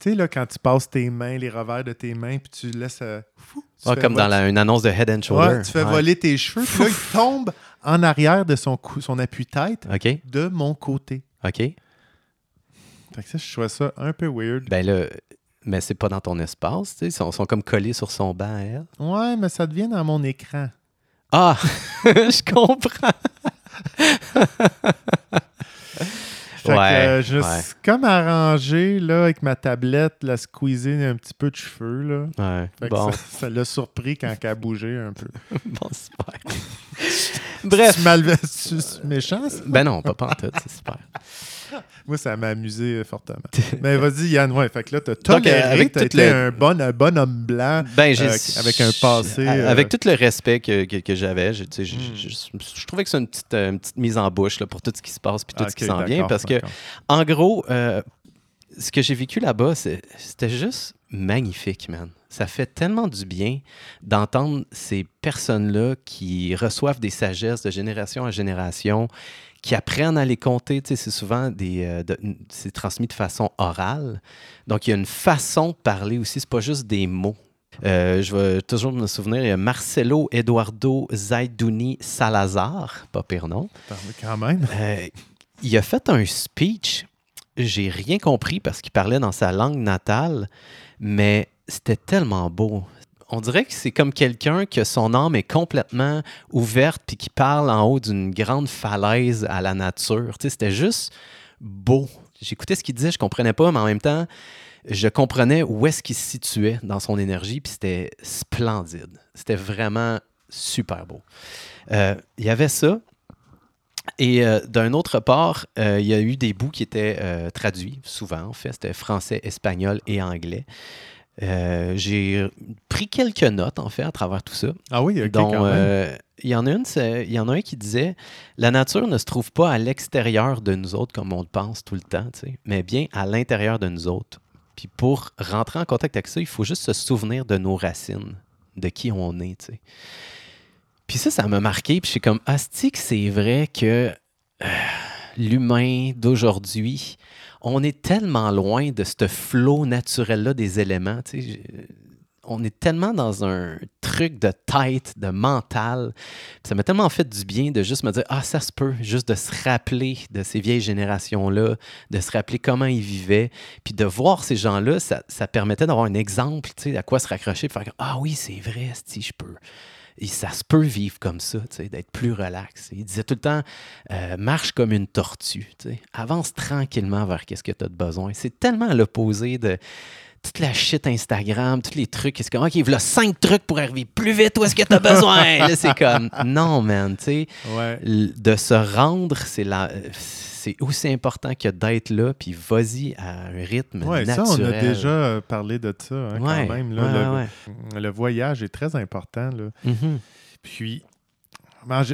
tu sais, là, quand tu passes tes mains, les revers de tes mains, puis tu laisses... euh, fou, tu Ah, comme dans la- une annonce de Head and Shoulder. Ouais, tu fais Ouais. voler tes cheveux, puis là, il tombe en arrière de son, cou- son appui-tête de mon côté. OK. Fait que ça, je trouvais ça un peu weird. Ben là, mais c'est pas dans ton espace, tu sais. Ils sont, sont comme collés sur son banc à elle. Ouais, mais ça devient dans mon écran. Ah, je comprends. Fait que, euh, je ouais. suis comme arrangé là, avec ma tablette, la squeezer un petit peu de cheveux. Là. Ouais, Fait que bon, ça- ça l'a surpris quand elle a bougé un peu. bon, super. Bref. Tu mal tu- méchant, ça? Ben non, pas pantoute, c'est super. Moi, ça m'a amusé euh, fortement. Mais vas-y, Yann, ouais. Fait que là, t'as Donc, toléré euh, avec été le- un, bon, un bon homme blanc. Ben, Euh, avec un passé, euh, Avec tout le respect que, que, que j'avais, je, je- Hmm. je, trouvais que c'est une petite, euh, une petite mise en bouche là, pour tout ce qui se passe puis tout Ah, ce qui s'en vient. Parce que, en gros, euh, ce que j'ai vécu là-bas, c'est- c'était juste magnifique, man. Ça fait tellement du bien d'entendre ces personnes-là qui reçoivent des sagesses de génération en génération, qui apprennent à les compter. Tu sais, c'est souvent des, euh, de- c'est transmis de façon orale. Donc, il y a une façon de parler aussi. C'est pas juste des mots. Euh, je vais toujours me souvenir, il y a Marcelo Eduardo Zaidouni Salazar, pas pire nom. Quand même. Euh, il a fait un speech j'ai rien compris parce qu'il parlait dans sa langue natale, mais c'était tellement beau. On dirait que c'est comme quelqu'un que son âme est complètement ouverte puis qui parle en haut d'une grande falaise à la nature. Tu sais, c'était juste beau. J'écoutais ce qu'il disait, je comprenais pas, mais en même temps, je comprenais où est-ce qu'il se situait dans son énergie, puis c'était splendide. C'était vraiment super beau. Euh, il y avait ça. Et euh, d'un autre part, euh, il y a eu des bouts qui étaient traduits, souvent en fait, c'était français, espagnol et anglais. J'ai pris quelques notes en fait à travers tout ça. Ah oui. Donc, même. il y en a une, il y en a un qui disait la nature ne se trouve pas à l'extérieur de nous autres comme on le pense tout le temps, tu sais, mais bien à l'intérieur de nous autres. Puis pour rentrer en contact avec ça, il faut juste se souvenir de nos racines, de qui on est, tu sais. Puis ça, ça m'a marqué. Puis je suis comme, asti que c'est vrai que euh, l'humain d'aujourd'hui, on est tellement loin de ce flot naturel-là des éléments. On est tellement dans un truc de tête, de mental. Ça m'a tellement fait du bien de juste me dire, ah, ça se peut, juste de se rappeler de ces vieilles générations-là, de se rappeler comment ils vivaient. Puis de voir ces gens-là, ça, ça permettait d'avoir un exemple, à quoi se raccrocher. Puis faire, ah oui, c'est vrai, si je peux. Et ça se peut vivre comme ça, d'être plus relax. Il disait tout le temps, euh, marche comme une tortue, avance tranquillement vers qu'est-ce que tu as de besoin. C'est tellement l'opposé de toute la shit Instagram, tous les trucs. C'est comme, OK, il a cinq trucs pour arriver plus vite, où est-ce que tu as besoin? Là, c'est comme, non, man, tu sais. Ouais. De se rendre, c'est la. C'est aussi important que d'être là, puis vas-y à un rythme Ouais, ça, naturel. on a déjà euh, parlé de ça hein, Ouais, quand même. là. le, voyage est très important. Là. Mhm. Puis,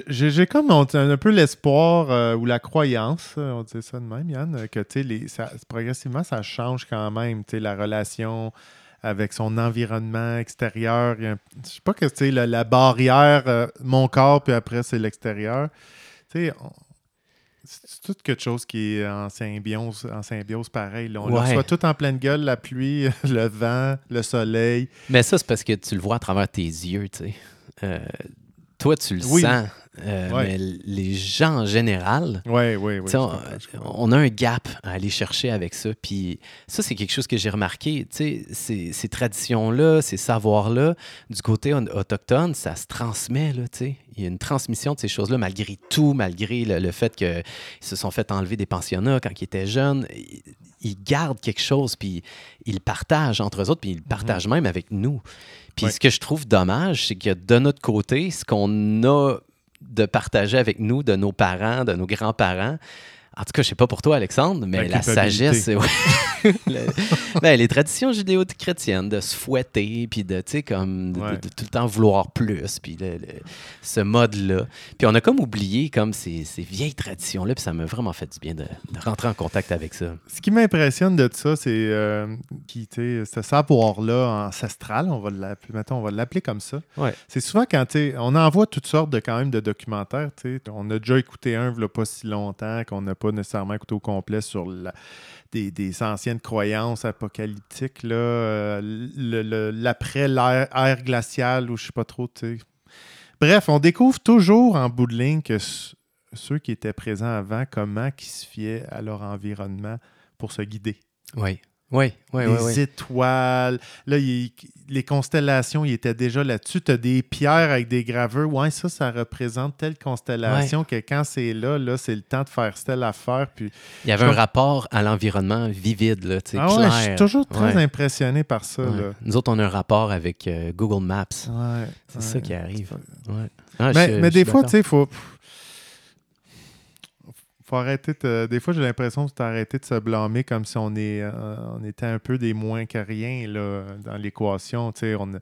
j'ai- j'ai comme on un peu l'espoir euh, ou la croyance, on dit ça de même, Yann, euh, que les- ça- progressivement, ça change quand même, la relation avec son environnement extérieur. Je sais pas que c'est la, la barrière, euh, mon corps, puis après, c'est l'extérieur. Tu sais, on- c'est tout quelque chose qui est en symbiose, en symbiose pareil. là. On le reçoit tout en pleine gueule, la pluie, le vent, le soleil. Mais ça, c'est parce que tu le vois à travers tes yeux, tu sais. Euh, toi, tu le Oui. sens. euh, Ouais. Mais les gens en général, sais, je on, a un gap à aller chercher avec ça. Puis ça, c'est quelque chose que j'ai remarqué. Ces, ces traditions-là, ces savoirs-là, du côté au- autochtone, ça se transmet, là. Il y a une transmission de ces choses-là, malgré tout, malgré le, le fait qu'ils se sont fait enlever des pensionnats quand ils étaient jeunes. Ils, gardent quelque chose, puis ils le partagent entre eux autres, puis ils le partagent même avec nous. Puis ce que je trouve dommage, c'est que de notre côté, ce qu'on a de partager avec nous, de nos parents, de nos grands-parents. En tout cas, je sais pas pour toi, Alexandre, mais La sagesse, c'est- ouais. Le- ben, les traditions judéo-chrétiennes, de se fouetter, puis de, tu sais, comme, de, de- Ouais. de tout le temps vouloir plus, puis ce mode-là. Puis on a comme oublié comme ces, ces vieilles traditions-là, puis ça m'a vraiment fait du bien de, rentrer en contact avec ça. Ce qui m'impressionne de ça, c'est euh, ce savoir-là ancestral, on va l'appeler, on va l'appeler comme ça. Ouais. C'est souvent quand tu on envoie toutes sortes de quand même de documentaires. tu. On a déjà écouté un pas si longtemps qu'on n'a pas nécessairement écouté au complet sur des, anciennes croyances apocalyptiques, là, euh, l'après l'ère ère glaciale ou je sais pas trop. Bref, on découvre toujours en bout de ligne que ceux qui étaient présents avant, comment ils se fiaient à leur environnement pour se guider. Oui, oui, oui, les oui. oui. étoiles, là, il- les constellations, ils étaient déjà là-dessus. Tu as des pierres avec des graveurs. Ouais, ça, ça représente telle constellation que quand c'est là, là, c'est le temps de faire telle affaire. Puis... Il y avait je un rapport à l'environnement vivide, là, Ah ouais, clair. je suis toujours très Ouais. impressionné par ça. Ouais. là. Nous autres, on a un rapport avec euh, Google Maps. Ouais, C'est ouais. ça qui arrive. Ouais. Ah, Mais, je- mais je des fois, tu sais, il faut. Arrêter de- Des fois, j'ai l'impression que c'est de se blâmer comme si on, est, euh, était un peu des moins que rien dans l'équation. On a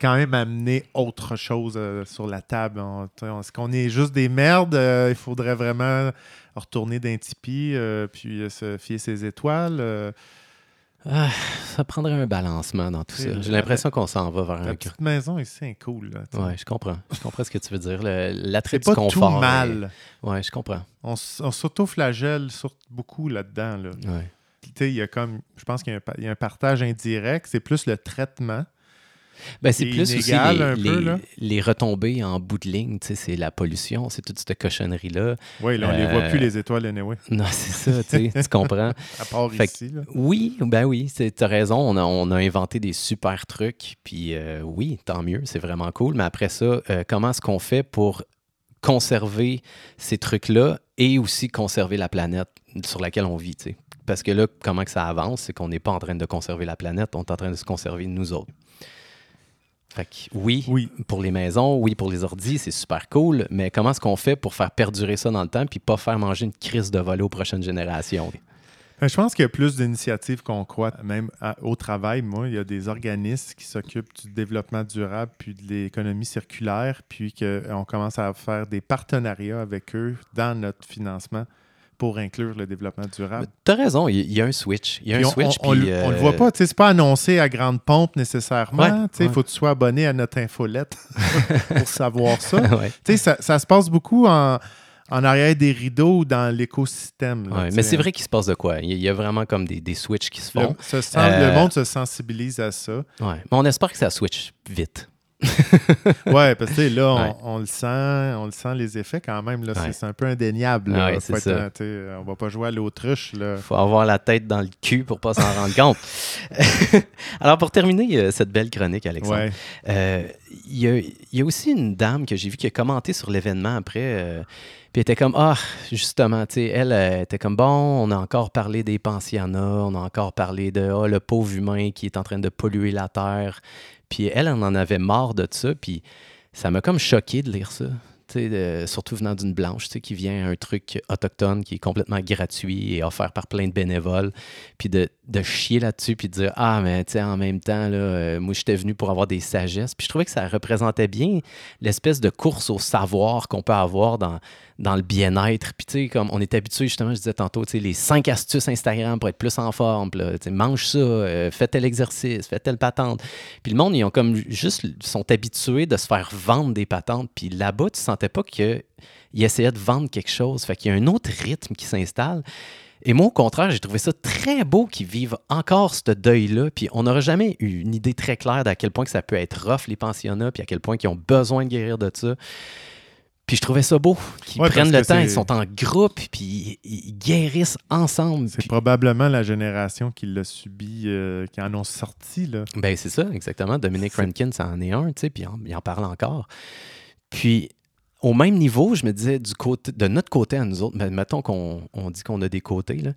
quand même amené autre chose euh, sur la table. Est-ce qu'on est juste des merdes? Euh, il faudrait vraiment retourner d'un tipi puis se fier ses étoiles. Ah, ça prendrait un balancement dans tout ça. J'ai l'impression qu'on s'en va vers la un... petite maison ici, c'est cool. Là. Ouais, je comprends. Je comprends ce que tu veux dire. L'attrait du pas tout confort. est- mal. Ouais, je comprends. On, on s'auto-flagelle beaucoup là-dedans. Là. Ouais. tu sais, il y a comme, je pense qu'il y a un partage indirect, c'est plus le traitement. Ben, c'est plus aussi les, un peu, les- là? les retombées en bout de ligne, c'est la pollution, c'est toute cette cochonnerie-là. Oui, là, on les voit Euh, plus, les étoiles, anyway. Non, c'est ça, tu comprends. À part Fait ici, là. Oui, ben oui, tu as raison, on a, on a inventé des super trucs, puis euh, oui, tant mieux, c'est vraiment cool, mais après ça, euh, comment est-ce qu'on fait pour conserver ces trucs-là et aussi conserver la planète sur laquelle on vit, tu sais? Parce que là, comment que ça avance, c'est qu'on n'est pas en train de conserver la planète, on est en train de se conserver nous autres. Fait que oui, Oui. pour les maisons, oui, pour les ordis, c'est super cool, mais comment est-ce qu'on fait pour faire perdurer ça dans le temps puis pas faire manger une crise de volet aux prochaines générations? Ben, Je pense qu'il y a plus d'initiatives qu'on croit, même à- au travail. Moi, il y a des organismes qui s'occupent du développement durable puis de l'économie circulaire, puis qu'on commence à faire des partenariats avec eux dans notre financement pour inclure le développement durable. T'as raison, il y, a un switch. Il y a un on, switch. on- on puis, le- on le euh, voit pas, tu c'est pas annoncé à grande pompe nécessairement. Tu Il ouais. faut que tu sois abonné à notre infolette pour savoir ça. ouais. Tu ça, ça se passe beaucoup en, en arrière des rideaux ou dans l'écosystème. là, Ouais, tu mais c'est vrai qu'il se passe de quoi? Il y, a- vraiment comme des, des switches qui se Le, font. se sent- Euh, le monde se sensibilise à ça. Ouais. Mais on espère que ça switch vite. Ouais, parce que là, on, Ouais. on le sent, on le sent les effets quand même. Là, c'est- Ouais. c'est un peu indéniable. là. Ouais, être, ça. sais, on va pas jouer à l'autruche. Il faut avoir la tête dans le cul pour pas s'en rendre compte. Alors, pour terminer euh, cette belle chronique, Alexandre. Euh, Il y, a, il y a aussi une dame que j'ai vue qui a commenté sur l'événement après. euh, puis elle était comme, ah, justement, tu sais, elle était comme, bon, on a encore parlé des pensionnats, on a encore parlé de, ah, le pauvre humain qui est en train de polluer la terre. Puis elle, elle en avait marre de ça. Puis ça m'a comme choqué de lire ça. surtout venant d'une blanche, qui vient un truc autochtone qui est complètement gratuit et offert par plein de bénévoles, puis de, de chier là-dessus, puis de dire Ah, mais en même temps, là, euh, moi, j'étais venu pour avoir des sagesses. Puis je trouvais que ça représentait bien l'espèce de course au savoir qu'on peut avoir dans, dans le bien-être. Puis tu sais, comme on est habitué, justement, je disais tantôt, tu sais, les cinq astuces Instagram pour être plus en forme, tu sais, mange ça, euh, fais tel exercice, fais telle patente. Puis le monde, ils ont comme juste, sont habitués de se faire vendre des patentes. Puis là-bas, tu sentais pas qu'ils essayaient de vendre quelque chose. Fait qu'il y a un autre rythme qui s'installe. Et moi, au contraire, j'ai trouvé ça très beau qu'ils vivent encore ce deuil-là. Puis on n'aura jamais eu une idée très claire d'à quel point que ça peut être rough, les pensionnats, puis à quel point ils ont besoin de guérir de ça. Puis je trouvais ça beau qu'ils Ouais, prennent le temps, ils sont en groupe, puis ils, ils guérissent ensemble. C'est Puis- probablement la génération qui l'a subi, euh, qui en ont sorti. Là. Ben, c'est ça, exactement. Dominic Rankin, ça en est un, tu sais, puis il en- parle encore. Puis, au même niveau, je me disais, du côté, de notre côté à nous autres, mais mettons qu'on on dit qu'on a des côtés, là.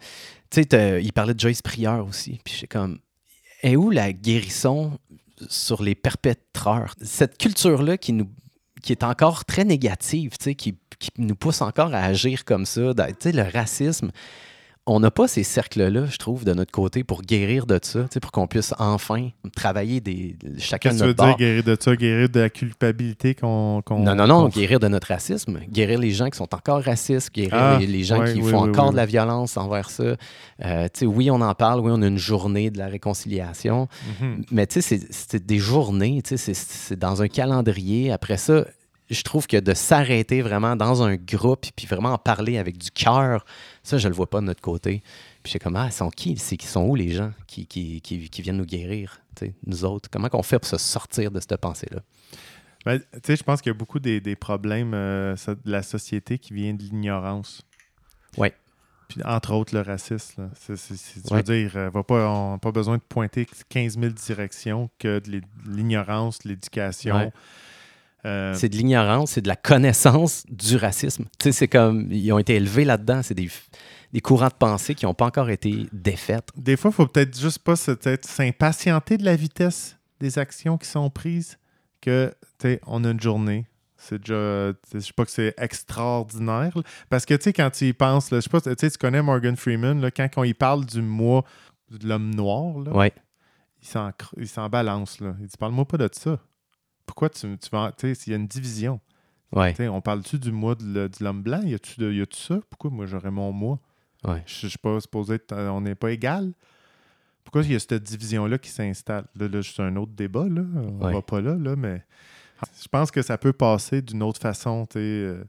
Tu sais, il parlait de Joyce Prieur aussi. Puis, j'ai comme, est où la guérison sur les perpétreurs? Cette culture-là qui nous qui est encore très négative, qui, nous pousse encore à agir comme ça. le racisme, on n'a pas ces cercles-là, je trouve, de notre côté pour guérir de ça, pour qu'on puisse enfin travailler des, chacun Qu'est-ce de que tu veux notre dire, guérir de ça, guérir de la culpabilité qu'on. Non, non, non, guérir de notre racisme, guérir les gens qui sont encore racistes, guérir Ah, les, les gens qui oui, font oui, encore de la violence envers ça. Euh, oui, on en parle, oui, on a une journée de la réconciliation, Mhm. mais tu sais, c'est- des journées, c'est dans un calendrier. Après ça, je trouve que de s'arrêter vraiment dans un groupe puis vraiment en parler avec du cœur, ça, je le vois pas de notre côté. Puis j'ai comme, ah, ils sont qui? C'est qui sont où les gens qui, qui, qui, qui viennent nous guérir, nous autres? Comment qu'on fait pour se sortir de cette pensée-là? Ben, tu sais, je pense qu'il y a beaucoup des, des problèmes euh, de la société qui viennent de l'ignorance. Ouais. Puis, entre autres, le racisme. C'est- tu Ouais. veux dire, euh, va pas, on n'a pas besoin de pointer 15 000 directions que de l'ignorance, de l'éducation. Ouais. Euh, C'est de l'ignorance, c'est de la connaissance du racisme. Tu sais, c'est comme, ils ont été élevés là-dedans, c'est des, des courants de pensée qui n'ont pas encore été défaits. des fois, il faut peut-être juste pas s'impatienter de la vitesse des actions qui sont prises. Que, tu sais, on a une journée. C'est déjà. Je sais pas que c'est extraordinaire. là. Parce que, tu sais, quand tu y penses, je sais pas, tu connais Morgan Freeman, là, quand on y parle du mois de l'homme noir, là, Ouais. il s'en cr- il s'en balance. Là. Il dit Parle-moi pas de ça. Pourquoi tu, tu vas. Tu sais, s'il y a une division? Ouais. On parle-tu du mois de, l'homme blanc? Y a-tu de- ça? Pourquoi moi j'aurais mon mois? Ouais. Je je suis pas supposé être. euh, On n'est pas égal Pourquoi il y a cette division-là qui s'installe? Là, là c'est un autre débat. Là. On Ouais. va pas là, là, mais je pense que ça peut passer d'une autre façon. tu sais, euh,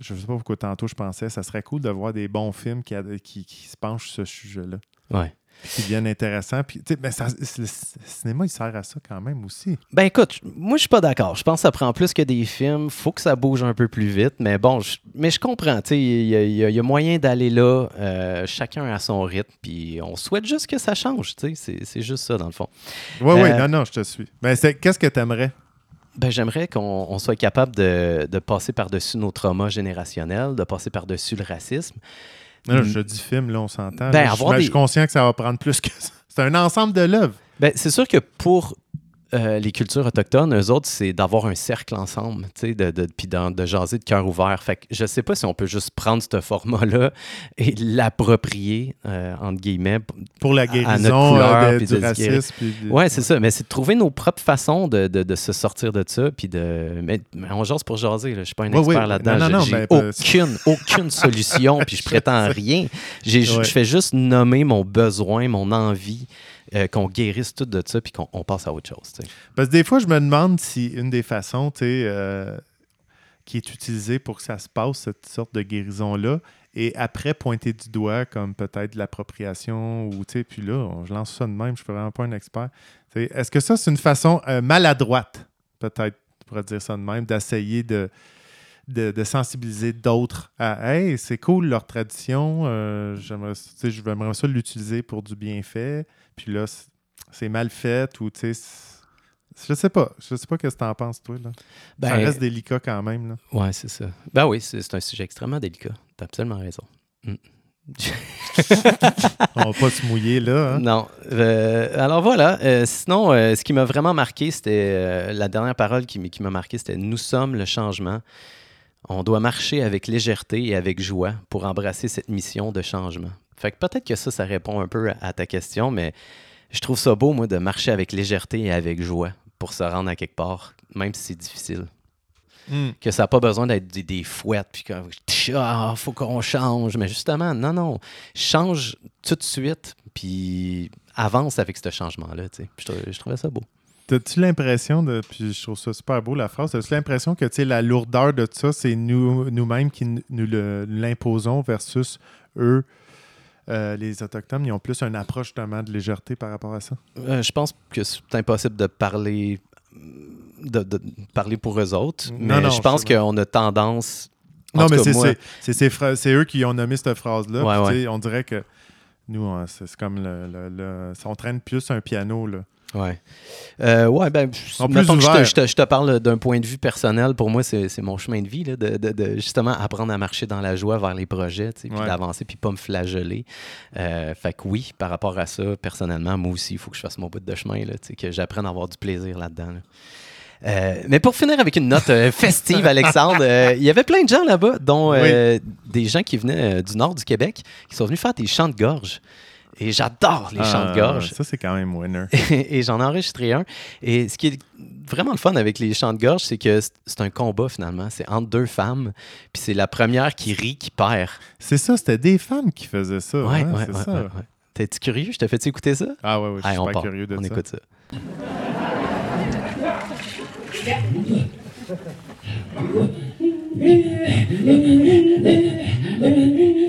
je sais pas pourquoi tantôt je pensais ça serait cool de voir des bons films qui, qui, qui se penchent sur ce sujet-là. Ouais. Qui deviennent intéressants. Puis, ben, ça- le cinéma, il sert à ça quand même aussi. Ben écoute, moi je suis pas d'accord. Je pense que ça prend plus que des films. faut que ça bouge un peu plus vite. Mais bon, je, mais je comprends. Il y, a- y a- y a moyen d'aller là, euh, chacun à son rythme. Puis on souhaite juste que ça change. C'est c'est juste ça dans le fond. Oui, oui, Euh, non, non, je te suis. Mais c'est- qu'est-ce que tu aimerais? Ben, J'aimerais qu'on on soit capable de, de passer par-dessus nos traumas générationnels, de passer par-dessus le racisme. Non, non, Mm. je dis film, là, on s'entend. Ben, je, avoir je des- suis conscient que ça va prendre plus que ça. C'est un ensemble de l'œuvre. Ben, c'est sûr que pour euh, les cultures autochtones, eux autres, c'est d'avoir un cercle ensemble, tu sais, de, de, puis de jaser de cœur ouvert. Fait que je sais pas si on peut juste prendre ce format-là et l'approprier, euh, entre guillemets. Pour la À- à notre guérison couleur, euh, de- puis du racisme. puis Ouais, c'est ça. Mais c'est de trouver nos propres façons de, se sortir de ça, puis de... Mais, mais on jase pour jaser. Je suis pas un expert ouais. là-dedans. Non, non, non, J'ai aucune, aucune solution, puis je prétends rien. Je fais juste nommer mon besoin, mon envie, euh, qu'on guérisse tout de ça, puis qu'on on passe à autre chose. Parce que des fois, je me demande si une des façons, euh, qui est utilisée pour que ça se passe, cette sorte de guérison-là, et après pointer du doigt comme peut-être l'appropriation ou, tu sais, puis là, je lance ça de même, je suis vraiment pas un expert. Est-ce que ça, c'est une façon euh, maladroite, peut-être, pourrait dire ça de même, d'essayer de, sensibiliser d'autres à Hey, c'est cool leur tradition, j'aimerais ça l'utiliser pour du bienfait, puis là, c'est- mal fait ou, tu sais, je sais pas. Je sais pas qu'est-ce que t'en penses, toi. Là. Ben, ça reste délicat quand même. Là. Ouais, c'est ça. Ben oui, c'est un sujet extrêmement délicat. T'as absolument raison. Mm. On va pas se mouiller là. hein. Non. Euh, alors voilà. Euh, sinon, euh, ce qui m'a vraiment marqué, c'était la dernière parole qui m'a marqué, c'était Nous sommes le changement. On doit marcher avec légèreté et avec joie pour embrasser cette mission de changement. Fait que peut-être que ça, ça répond un peu à, ta question, mais je trouve ça beau, moi, de marcher avec légèreté et avec joie pour se rendre à quelque part, même si c'est difficile. Hmm. que ça n'a pas besoin d'être des, des fouettes, puis comme, ah, faut qu'on change. Mais justement, non, non, change tout de suite, puis avance avec ce changement-là. Je, je trouvais ça beau. T'as-tu l'impression de. Puis je trouve ça super beau la phrase. T'as-tu l'impression que la lourdeur de ça, c'est nous, nous-mêmes qui nous l'imposons versus eux, euh, les Autochtones, ils ont plus une approche justement de légèreté par rapport à ça? Euh, je pense que c'est impossible de parler, de, de parler pour eux autres, Non, mais non, je pense qu'on a tendance. en Non, mais c'est moi- eux qui ont nommé cette phrase-là. Ouais, ouais. On dirait que nous, c'est comme le, le- le- On traîne plus un piano. Là. Ouais. Euh, ouais, ben, En plus que je, te, je te- je te parle d'un point de vue personnel. Pour moi, c'est mon chemin de vie, là, de, de- de justement apprendre à marcher dans la joie vers les projets, puis Ouais. d'avancer, puis pas me flageller. Euh, fait que oui, par rapport à ça, personnellement, moi aussi, il faut que je fasse mon bout de chemin, là, que j'apprenne à avoir du plaisir là-dedans. là. Euh, mais pour finir avec une note euh, festive, Alexandre, euh, il y avait plein de gens là-bas, dont euh, des gens qui venaient du nord du Québec, qui sont venus faire des chants de gorge. Et j'adore les chants de Ah, gorge. Ça, c'est quand même winner. et j'en ai enregistré un. Et ce qui est vraiment le fun avec les chants de gorge, c'est que c'est- un combat finalement. C'est entre deux femmes. Puis c'est la première qui rit qui perd. C'est ça, c'était des femmes qui faisaient ça. Ouais, hein, ouais, c'est ouais, ça. ouais, ouais. T'es-tu curieux? Je te fais-tu écouter ça? Ah ouais, ouais, je suis on part. curieux de on ça. écoute ça.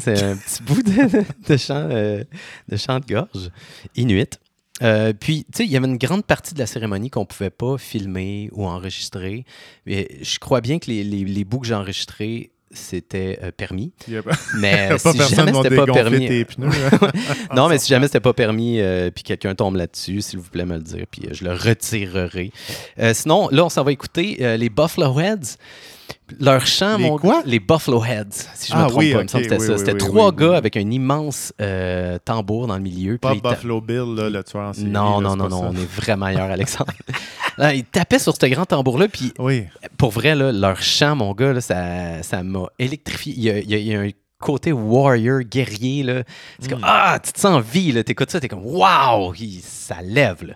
ça c'est un petit bout de, de chant, euh, de chant de gorge inuit. Euh, puis, tu sais, il y avait une grande partie de la cérémonie qu'on ne pouvait pas filmer ou enregistrer. Mais je crois bien que les, les- les bouts que j'ai enregistrés, c'était euh, permis. Mais pas si jamais c'était pas permis, tes pneus. hein. non, mais si jamais c'était pas permis, euh, puis quelqu'un tombe là-dessus, s'il vous plaît, me le dire, puis euh, je le retirerai. Sinon, là, on s'en va écouter les Buffalo Heads. Leur chant, Les mon quoi? Les Buffalo Heads, si je Ah me trompe oui, pas. Il me ok, semble que c'était oui, ça. oui, C'était trois gars avec un immense euh, tambour dans le milieu. Pas Buffalo Bill, là, le tueur en série. Non, là, non, non, non, on est vraiment ailleurs, Alexandre. Là, ils tapaient sur ce grand tambour-là, puis pour vrai, là, leur chant, mon gars, là, ça, ça m'a électrifié. Il y, a, il y a- il y a un côté warrior, guerrier. là. C'est comme, Mm. ah, tu te sens en vie. là. T'écoutes ça, t'es comme, waouh, ça lève. Là.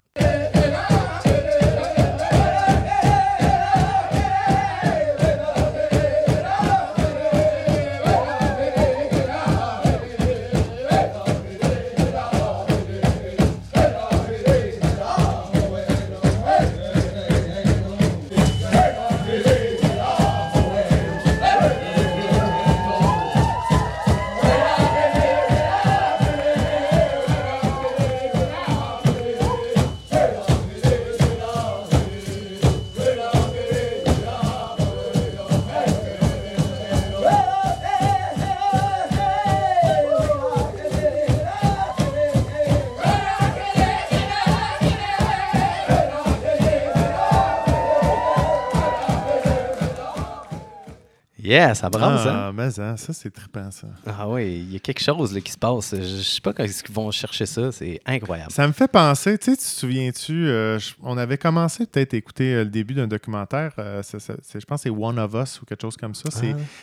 Yeah, ça brasse, hein? Ah, mais hein, ça, c'est trippant, ça. Ah oui, il y a quelque chose là, qui se passe. Je, je sais pas quand qu'ils vont chercher ça. C'est incroyable. Ça me fait penser, tu sais, tu te souviens-tu, euh, on avait commencé peut-être à écouter euh, le début d'un documentaire, euh, ça- ça- je pense que c'est One of Us ou quelque chose comme ça.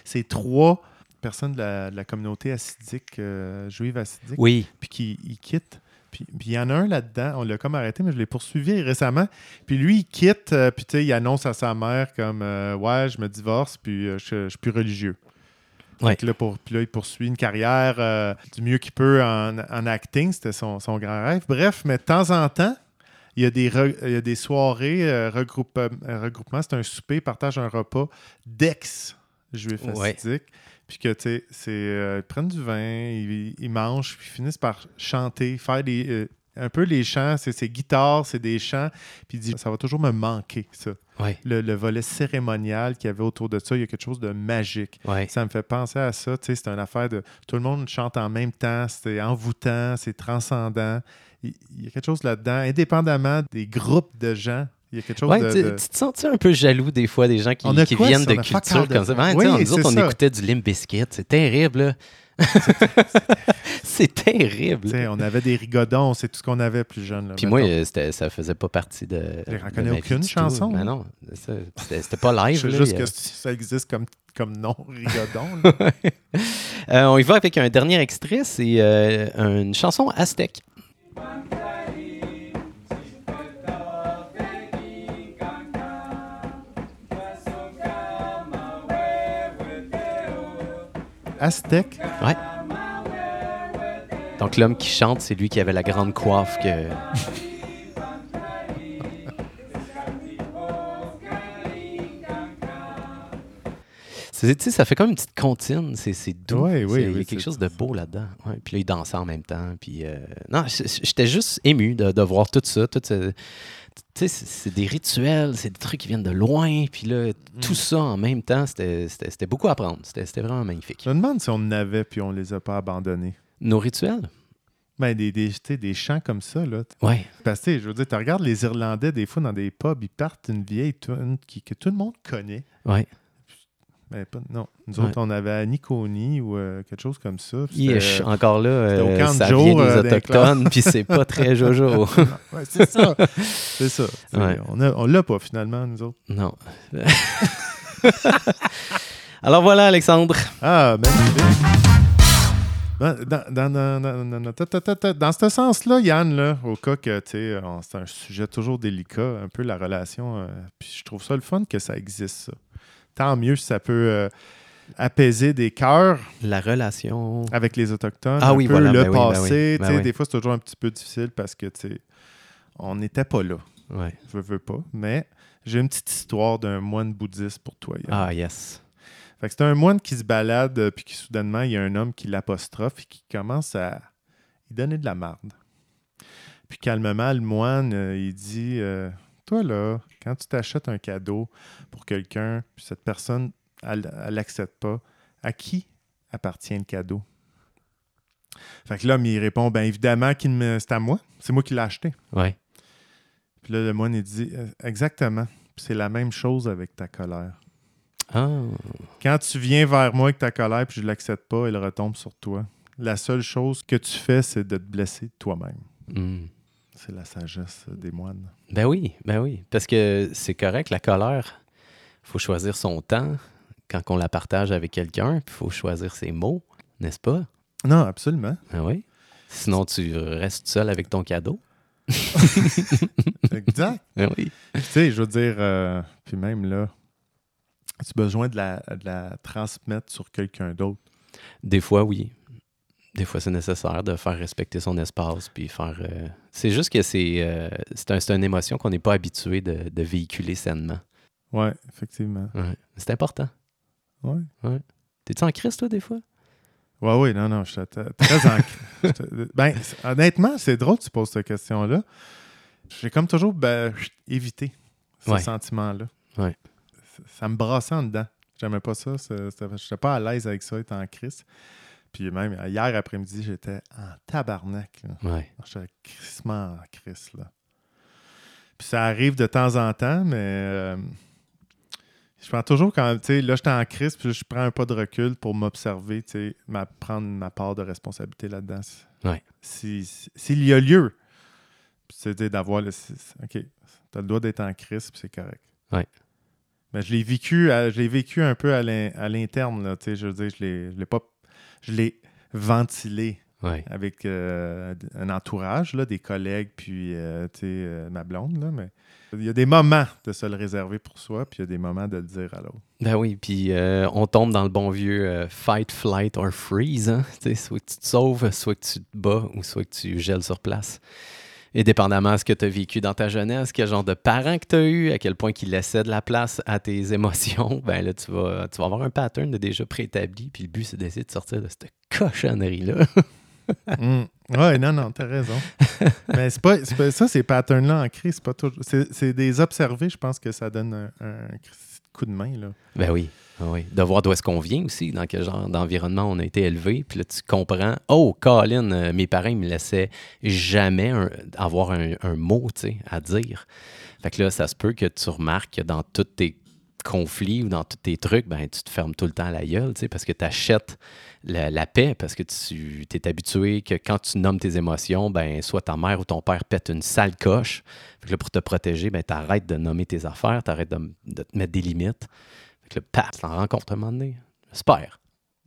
C'est Ah. trois personnes de la, de la communauté assidique, juive assidique, Oui. puis qui ils quittent. Puis il y en a un là-dedans, on l'a comme arrêté, mais je l'ai poursuivi récemment. Puis lui, il quitte, euh, puis il annonce à sa mère comme euh, Ouais, je me divorce, puis euh, je, je suis plus religieux. Ouais. Que là, pour- puis là, il poursuit une carrière euh, du mieux qu'il peut en, en acting. C'était son, son grand rêve. Bref, mais de temps en temps, il y a des, re- il y a des soirées, regroupe- euh, regroupement. C'est un souper, partage un repas d'ex-juifs Ouais. Puis que, tu sais, c'est, euh, ils prennent du vin, ils, ils mangent, puis ils finissent par chanter, faire des, euh, un peu les chants. C'est, c'est guitare, c'est des chants. Puis il dit, ça va toujours me manquer, ça. Ouais. Le, le volet cérémonial qu'il y avait autour de ça, il y a quelque chose de magique. Ouais. Ça me fait penser à ça. Tu sais, c'est une affaire de. Tout le monde chante en même temps. C'est envoûtant, c'est transcendant. Il, il y a quelque chose là-dedans, indépendamment des groupes de gens. Il y a quelque chose Ouais, de. tu, de- tu te sens un peu jaloux des fois des gens qui, quoi, viennent de culture comme ça? Oui, sais, nous autres, on ça. écoutait du Limp Bizkit. C'est terrible, c'est terrible. on avait des rigodons, c'est tout ce qu'on avait plus jeune. là, Puis moi, euh, ça faisait pas partie de. Je reconnais aucune chanson, Mais hein. non, c'était pas live. je sais juste a- que ça existe comme, comme nom, rigodon. Euh, on y va avec un dernier extrait. C'est euh, une chanson aztèque. Aztèque. Ouais. Donc l'homme qui chante, c'est lui qui avait la grande coiffe que. Ça fait comme une petite comptine, c'est doux. Ouais, oui, il y a oui, quelque chose de beau là-dedans. Ouais, Puis là, ils dansaient en même temps. Puis, euh, non, j'étais juste ému de, de voir tout ça. Tout ce- c'est des rituels, c'est des trucs qui viennent de loin. Puis là, tout Mm. ça en même temps, c'était c'était- c'était beaucoup à prendre. C'était vraiment magnifique. Je me demande si on en avait puis on les a pas abandonnés. Nos rituels? Ben, des, des, chants comme ça, là. Ouais. Parce que, je veux dire, tu regardes les Irlandais, des fois, dans des pubs, ils partent une vieille tune que tout le monde connaît. Ouais. Ben, pas, non. Nous Ouais. autres, on avait Aniconi ou euh, quelque chose comme ça. c'était- encore là, au euh, ça Joe, vient des euh, Autochtones, puis c'est pas très Jojo. Ouais, c'est ça. c'est ça. Ouais. On a- on l'a pas, finalement, nous autres. non. Alors voilà, Alexandre. Ah, ben, bien. Dans, dans, ce sens-là, Yann, là, au cas que, c'est un sujet toujours délicat, un peu la relation, euh, puis je trouve ça le fun que ça existe, ça. Tant mieux si ça peut euh, apaiser des cœurs La relation. avec les Autochtones, Ah un oui, peu voilà, le ben oui, ben passé, oui, ben oui. des fois, c'est toujours un petit peu difficile parce que, tu sais, on n'était pas là, Ouais. je veux pas, mais j'ai une petite histoire d'un moine bouddhiste pour toi, Yann. Ah, yes. Fait que c'est un moine qui se balade, euh, puis qui soudainement, il y a un homme qui l'apostrophe et qui commence à y donner de la marde. Puis calmement, le moine, euh, il dit euh, Toi là, quand tu t'achètes un cadeau pour quelqu'un, puis cette personne, elle ne l'accepte pas, à qui appartient le cadeau? Fait que l'homme, il répond Ben évidemment, c'est à moi, c'est moi qui l'ai acheté. Ouais. Puis là, le moine, il dit Euh, Exactement. Puis c'est la même chose avec ta colère. Ah. Quand tu viens vers moi avec ta colère puis je ne l'accepte pas, elle retombe sur toi. La seule chose que tu fais, c'est de te blesser toi-même. Hmm. C'est la sagesse des moines. Ben oui, ben oui. Parce que c'est correct, la colère, il faut choisir son temps quand on la partage avec quelqu'un, puis il faut choisir ses mots, n'est-ce pas? Non, absolument. Ben oui. Sinon, tu restes seul avec ton cadeau. Exact. Ben oui. tu sais, je veux dire, euh, puis même là, as-tu besoin de la, de la transmettre sur quelqu'un d'autre? Des fois, oui. Des fois, c'est nécessaire de faire respecter son espace, puis faire... euh, C'est juste que c'est euh, c'est un- c'est une émotion qu'on n'est pas habitué de, de véhiculer sainement. Ouais, effectivement. Ouais. C'est important. Ouais. T'es-tu en crise, toi, des fois? Ouais, oui, non, non, je suis très ancré. J'étais- ben, honnêtement, c'est drôle que tu poses cette question-là. J'ai comme toujours ben, évité ce Ouais. sentiment-là. Ouais. Ça, ça me brassait en dedans. J'aimais pas ça. Je n'étais pas à l'aise avec ça, être en crise. Puis même, hier après-midi, j'étais en tabarnak. Ouais. J'étais crissement en crise, là. Puis ça arrive de temps en temps, mais euh, Je prends toujours quand, tu sais, là, j'étais en crise, puis je prends un pas de recul pour m'observer, tu sais, ma- prendre ma part de responsabilité là-dedans. Ouais. Si- si- S'il y a lieu, c'est d'avoir le. OK, t'as le droit d'être en crise, puis c'est correct. Ouais. Mais je l'ai vécu, à- je l'ai vécu un peu à l'in- à l'interne, là, tu sais, je veux dire, je l'ai pas. Je l'ai ventilé Ouais. avec euh, un entourage, là, des collègues, puis euh, euh, ma blonde. Là, mais il y a des moments de se le réserver pour soi, puis il y a des moments de le dire à l'autre. Ben oui, puis on tombe dans le bon vieux fight, flight or freeze. Hein? Soit que tu te sauves, soit que tu te bats ou soit que tu gèles sur place. Et dépendamment de ce que tu as vécu dans ta jeunesse, quel genre de parents que tu as eu, à quel point qu'ils laissaient de la place à tes émotions, ben là, tu vas, tu vas avoir un pattern de déjà préétabli. Puis le but, c'est d'essayer de sortir de cette cochonnerie-là. Mm. Ouais, non, non, t'as raison. Mais c'est pas, ça, ces patterns-là en crise, c'est pas toujours. C'est, des observés, je pense que ça donne un, un coup de main. Là. Ben oui, oui. De voir d'où est-ce qu'on vient aussi, dans quel genre d'environnement on a été élevé. Puis là, tu comprends, oh, Colin, euh, mes parents, ils me laissaient jamais avoir un, mot, à dire. Fait que là, ça se peut que tu remarques que dans tous tes conflits ou dans tous tes trucs, ben, tu te fermes tout le temps la gueule, parce que tu achètes la, paix, parce que tu es habitué que quand tu nommes tes émotions, ben, soit ta mère ou ton père pète une sale coche. Pour te protéger, ben, tu arrêtes de nommer tes affaires, tu arrêtes de te mettre des limites. Fait que là, paf, tu t'en rends compte à un moment donné. J'espère.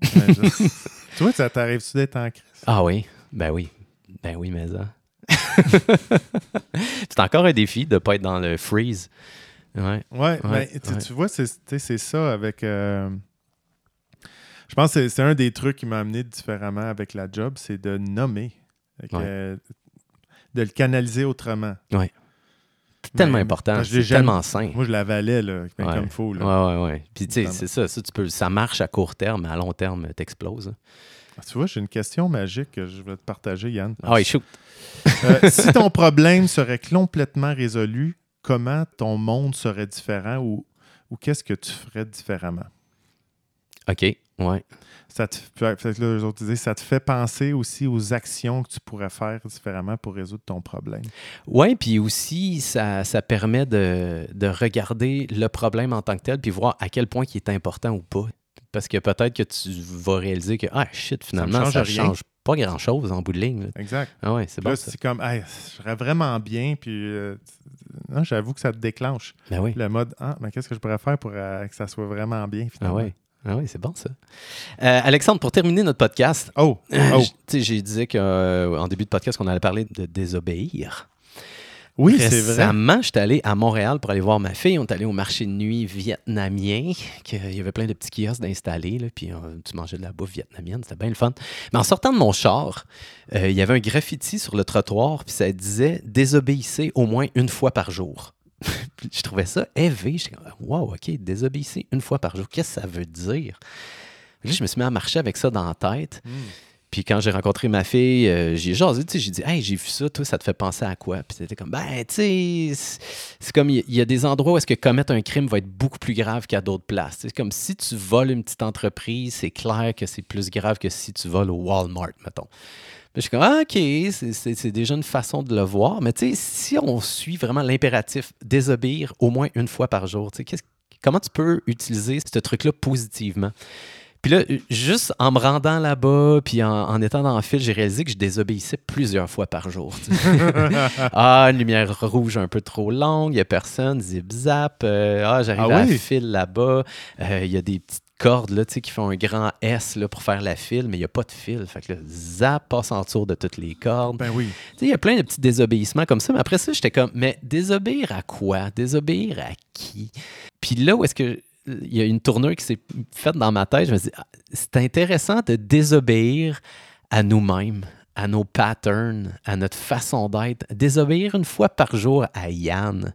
Ouais, je- tu vois, ça t'arrive-tu d'être en crise? Ah oui, ben oui. Ben oui, mais ça. c'est encore un défi de ne pas être dans le freeze. Ouais. Ouais, Ouais, mais tu- ouais. tu vois, c'est, ça avec. euh, Je pense que c'est, un des trucs qui m'a amené différemment avec la job, c'est de nommer. Que, Ouais. euh, de le canaliser autrement. C'est tellement Mais- important. C'est tellement sain. Moi, je l'avalais là, Ouais. comme il faut. Là. Ouais, ouais, ouais. Puis tu sais, c'est ça, ça, tu peux, ça marche à court terme, mais à long terme, t'exploses. Ah, Tu vois, j'ai une question magique que je vais te partager, Yann. Ah shoot. Euh, si ton problème serait complètement résolu, comment ton monde serait différent ou, ou qu'est-ce que tu ferais différemment? OK, ouais. Ça te, peut-être là, eux autres disaient, ça te fait penser aussi aux actions que tu pourrais faire différemment pour résoudre ton problème. Oui, puis aussi, ça, ça permet de, de regarder le problème en tant que tel, puis voir à quel point il est important ou pas. Parce que peut-être que tu vas réaliser que, ah, shit, finalement, ça rien. change pas grand-chose en bout de ligne. là. Exact. Ah ouais, c'est bon là, ça. c'est comme, hey, je serais vraiment bien, puis euh, non, j'avoue que ça te déclenche. Ben oui. Le mode, ah, mais qu'est-ce que je pourrais faire pour euh, que ça soit vraiment bien, Ah finalement? ouais. Ah oui, c'est bon ça. Euh, Alexandre, pour terminer notre podcast, Oh, oh. tu sais, j'ai dit qu'en début de podcast qu'on allait parler de désobéir. oui, c'est vrai. Récemment, j'étais allé à Montréal pour aller voir ma fille. On est allé au marché de nuit vietnamien. Il y avait plein de petits kiosques d'installés. Puis euh, tu mangeais de la bouffe vietnamienne. C'était bien le fun. Mais en sortant de mon char, euh, il y avait un graffiti sur le trottoir. Puis ça disait Désobéissez au moins une fois par jour. Je trouvais ça élevé. J'étais comme Wow, OK, désobéissez une fois par jour. Qu'est-ce que ça veut dire? Là, je me suis mis à marcher avec ça dans la tête. Hmm. Puis quand j'ai rencontré ma fille, euh, j'ai jasé, tu sais, j'ai dit, hey, j'ai vu ça, toi, ça te fait penser à quoi? Puis c'était comme, ben, tu sais, c'est- comme, il y, il y a des endroits où est-ce que commettre un crime va être beaucoup plus grave qu'à d'autres places. C'est comme si tu voles une petite entreprise, c'est clair que c'est plus grave que si tu voles au Walmart, mettons. Je suis comme, ah, OK, c'est- déjà une façon de le voir. Mais tu sais, si on suit vraiment l'impératif, désobéir au moins une fois par jour, tu sais, qu'est-ce- comment tu peux utiliser ce truc-là positivement? Puis là, juste en me rendant là-bas, puis en, en étant dans le fil, j'ai réalisé que je désobéissais plusieurs fois par jour. ah, une lumière rouge un peu trop longue, il n'y a personne, zip zap. euh, ah, j'arrive Ah à oui? la file là-bas. euh, Il y a des petites cordes là, qui font un grand S là, pour faire la file, mais il n'y a pas de fil. Fait que là, zap passe en dessous de toutes les cordes. Ben oui. Il y a plein de petits désobéissements comme ça, mais après ça, j'étais comme, mais désobéir à quoi? Désobéir à qui? Puis là où est-ce que il y a une tournure qui s'est faite dans ma tête, je me dis, ah, c'est intéressant de désobéir à nous-mêmes, à nos patterns, à notre façon d'être. Désobéir une fois par jour à Yann.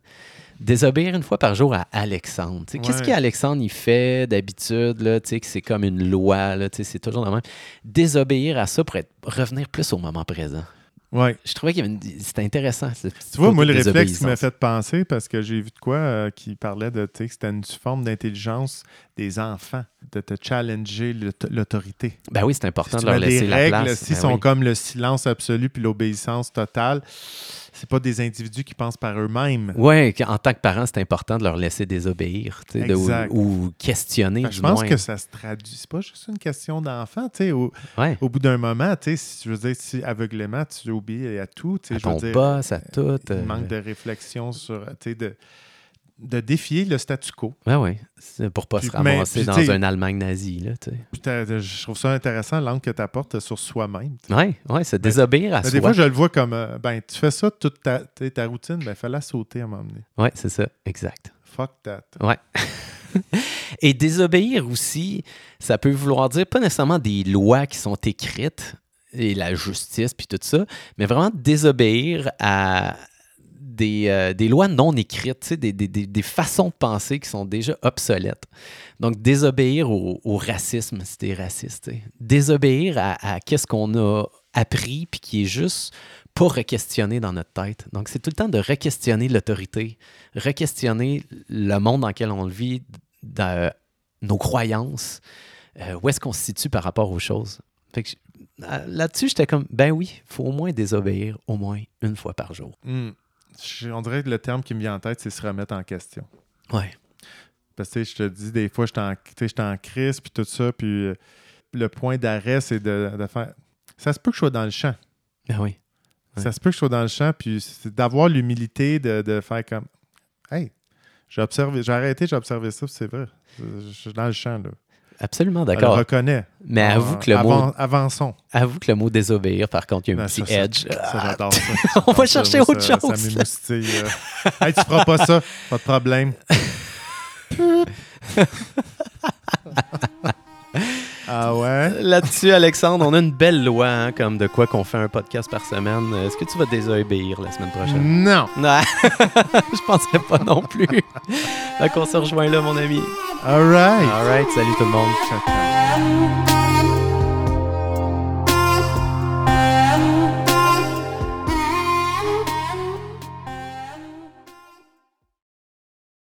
Désobéir une fois par jour à Alexandre. Qu'est-ce qu'Alexandre il fait d'habitude, là, que c'est comme une loi, là, c'est toujours le même. Désobéir à ça pour être, revenir plus au moment présent. Ouais. Je trouvais une- c'était intéressant. Tu vois, moi, le réflexe qui m'a fait penser, parce que j'ai vu de quoi euh, qui parlait de, tu sais, que c'était une forme d'intelligence des enfants, de te challenger l'aut- l'autorité. Ben oui, c'est Si important de leur laisser des la règles, place. s'ils Ben sont oui. comme le silence absolu puis l'obéissance totale, c'est pas des individus qui pensent par eux-mêmes. Oui, en tant que parent, c'est important de leur laisser désobéir tu sais, de- ou, ou questionner. Fait du je pense moins. que ça se traduit. C'est pas juste une question d'enfant. tu sais, Au, Ouais. au bout d'un moment, tu sais, si, je veux dire, si aveuglément tu obéis à tout, tu sais, À je veux ton dire, boss, à tout. il euh, manque de réflexion sur, tu sais, de, de défier le statu quo. Ouais, ouais. C'est pour pas Puis- se mais- ramasser puis, dans une Allemagne nazie, là. Puis je trouve ça intéressant l'angle que tu apportes sur soi-même. sais. Ouais, ouais, c'est désobéir à Mais soi. des fois, je le vois comme, euh, ben, tu fais ça toute ta, ta routine, ben, fais-la sauter à un moment donné. Ouais, c'est ça, exact. Fuck that. Et désobéir aussi, ça peut vouloir dire pas nécessairement des lois qui sont écrites et la justice puis tout ça, mais vraiment désobéir à des, euh, des lois non écrites, des, des- des- façons de penser qui sont déjà obsolètes. Donc, désobéir au, racisme, si t'es raciste. Désobéir à, qu'est-ce qu'on a appris puis qui est juste pas re-questionné dans notre tête. Donc, c'est tout le temps de re-questionner l'autorité, re-questionner le monde dans lequel on vit, dans nos croyances, euh, où est-ce qu'on se situe par rapport aux choses. Euh, là-dessus, j'étais comme, ben oui, faut au moins désobéir au moins une fois par jour. Hmm. Je- on dirait que le terme qui me vient en tête, c'est se remettre en question. Ouais. Parce que je te dis, des fois, en, sais, j'étais en crise, puis tout ça, puis euh, le point d'arrêt, c'est de, de faire... Ça se peut que je sois dans le champ. Ben oui. Ouais. Ça se peut que je sois dans le champ, puis c'est d'avoir l'humilité de, de faire comme... Hey, j'ai observé, j'ai arrêté, j'ai observé ça, puis c'est vrai. Je, je suis dans le champ, là. Absolument On le d'accord. reconnaît. Mais Ah, avoue que, le mot, Avançons. avoue que le mot désobéir, par contre, il y a un Ben, petit ça, ça- edge. Ça, Ah, j'adore ça. On va chercher autre ça- chose. Ça m'émoustille. euh. hey, tu feras pas ça, pas de problème. ah ouais? Là-dessus, Alexandre, on a une belle loi, hein, comme de quoi qu'on fait un podcast par semaine. Est-ce que tu vas désobéir la semaine prochaine? Non. Non, je penserais pas non plus. Fait qu'on se rejoint là, mon ami. All right. All right, salut tout le monde. Ciao, ciao.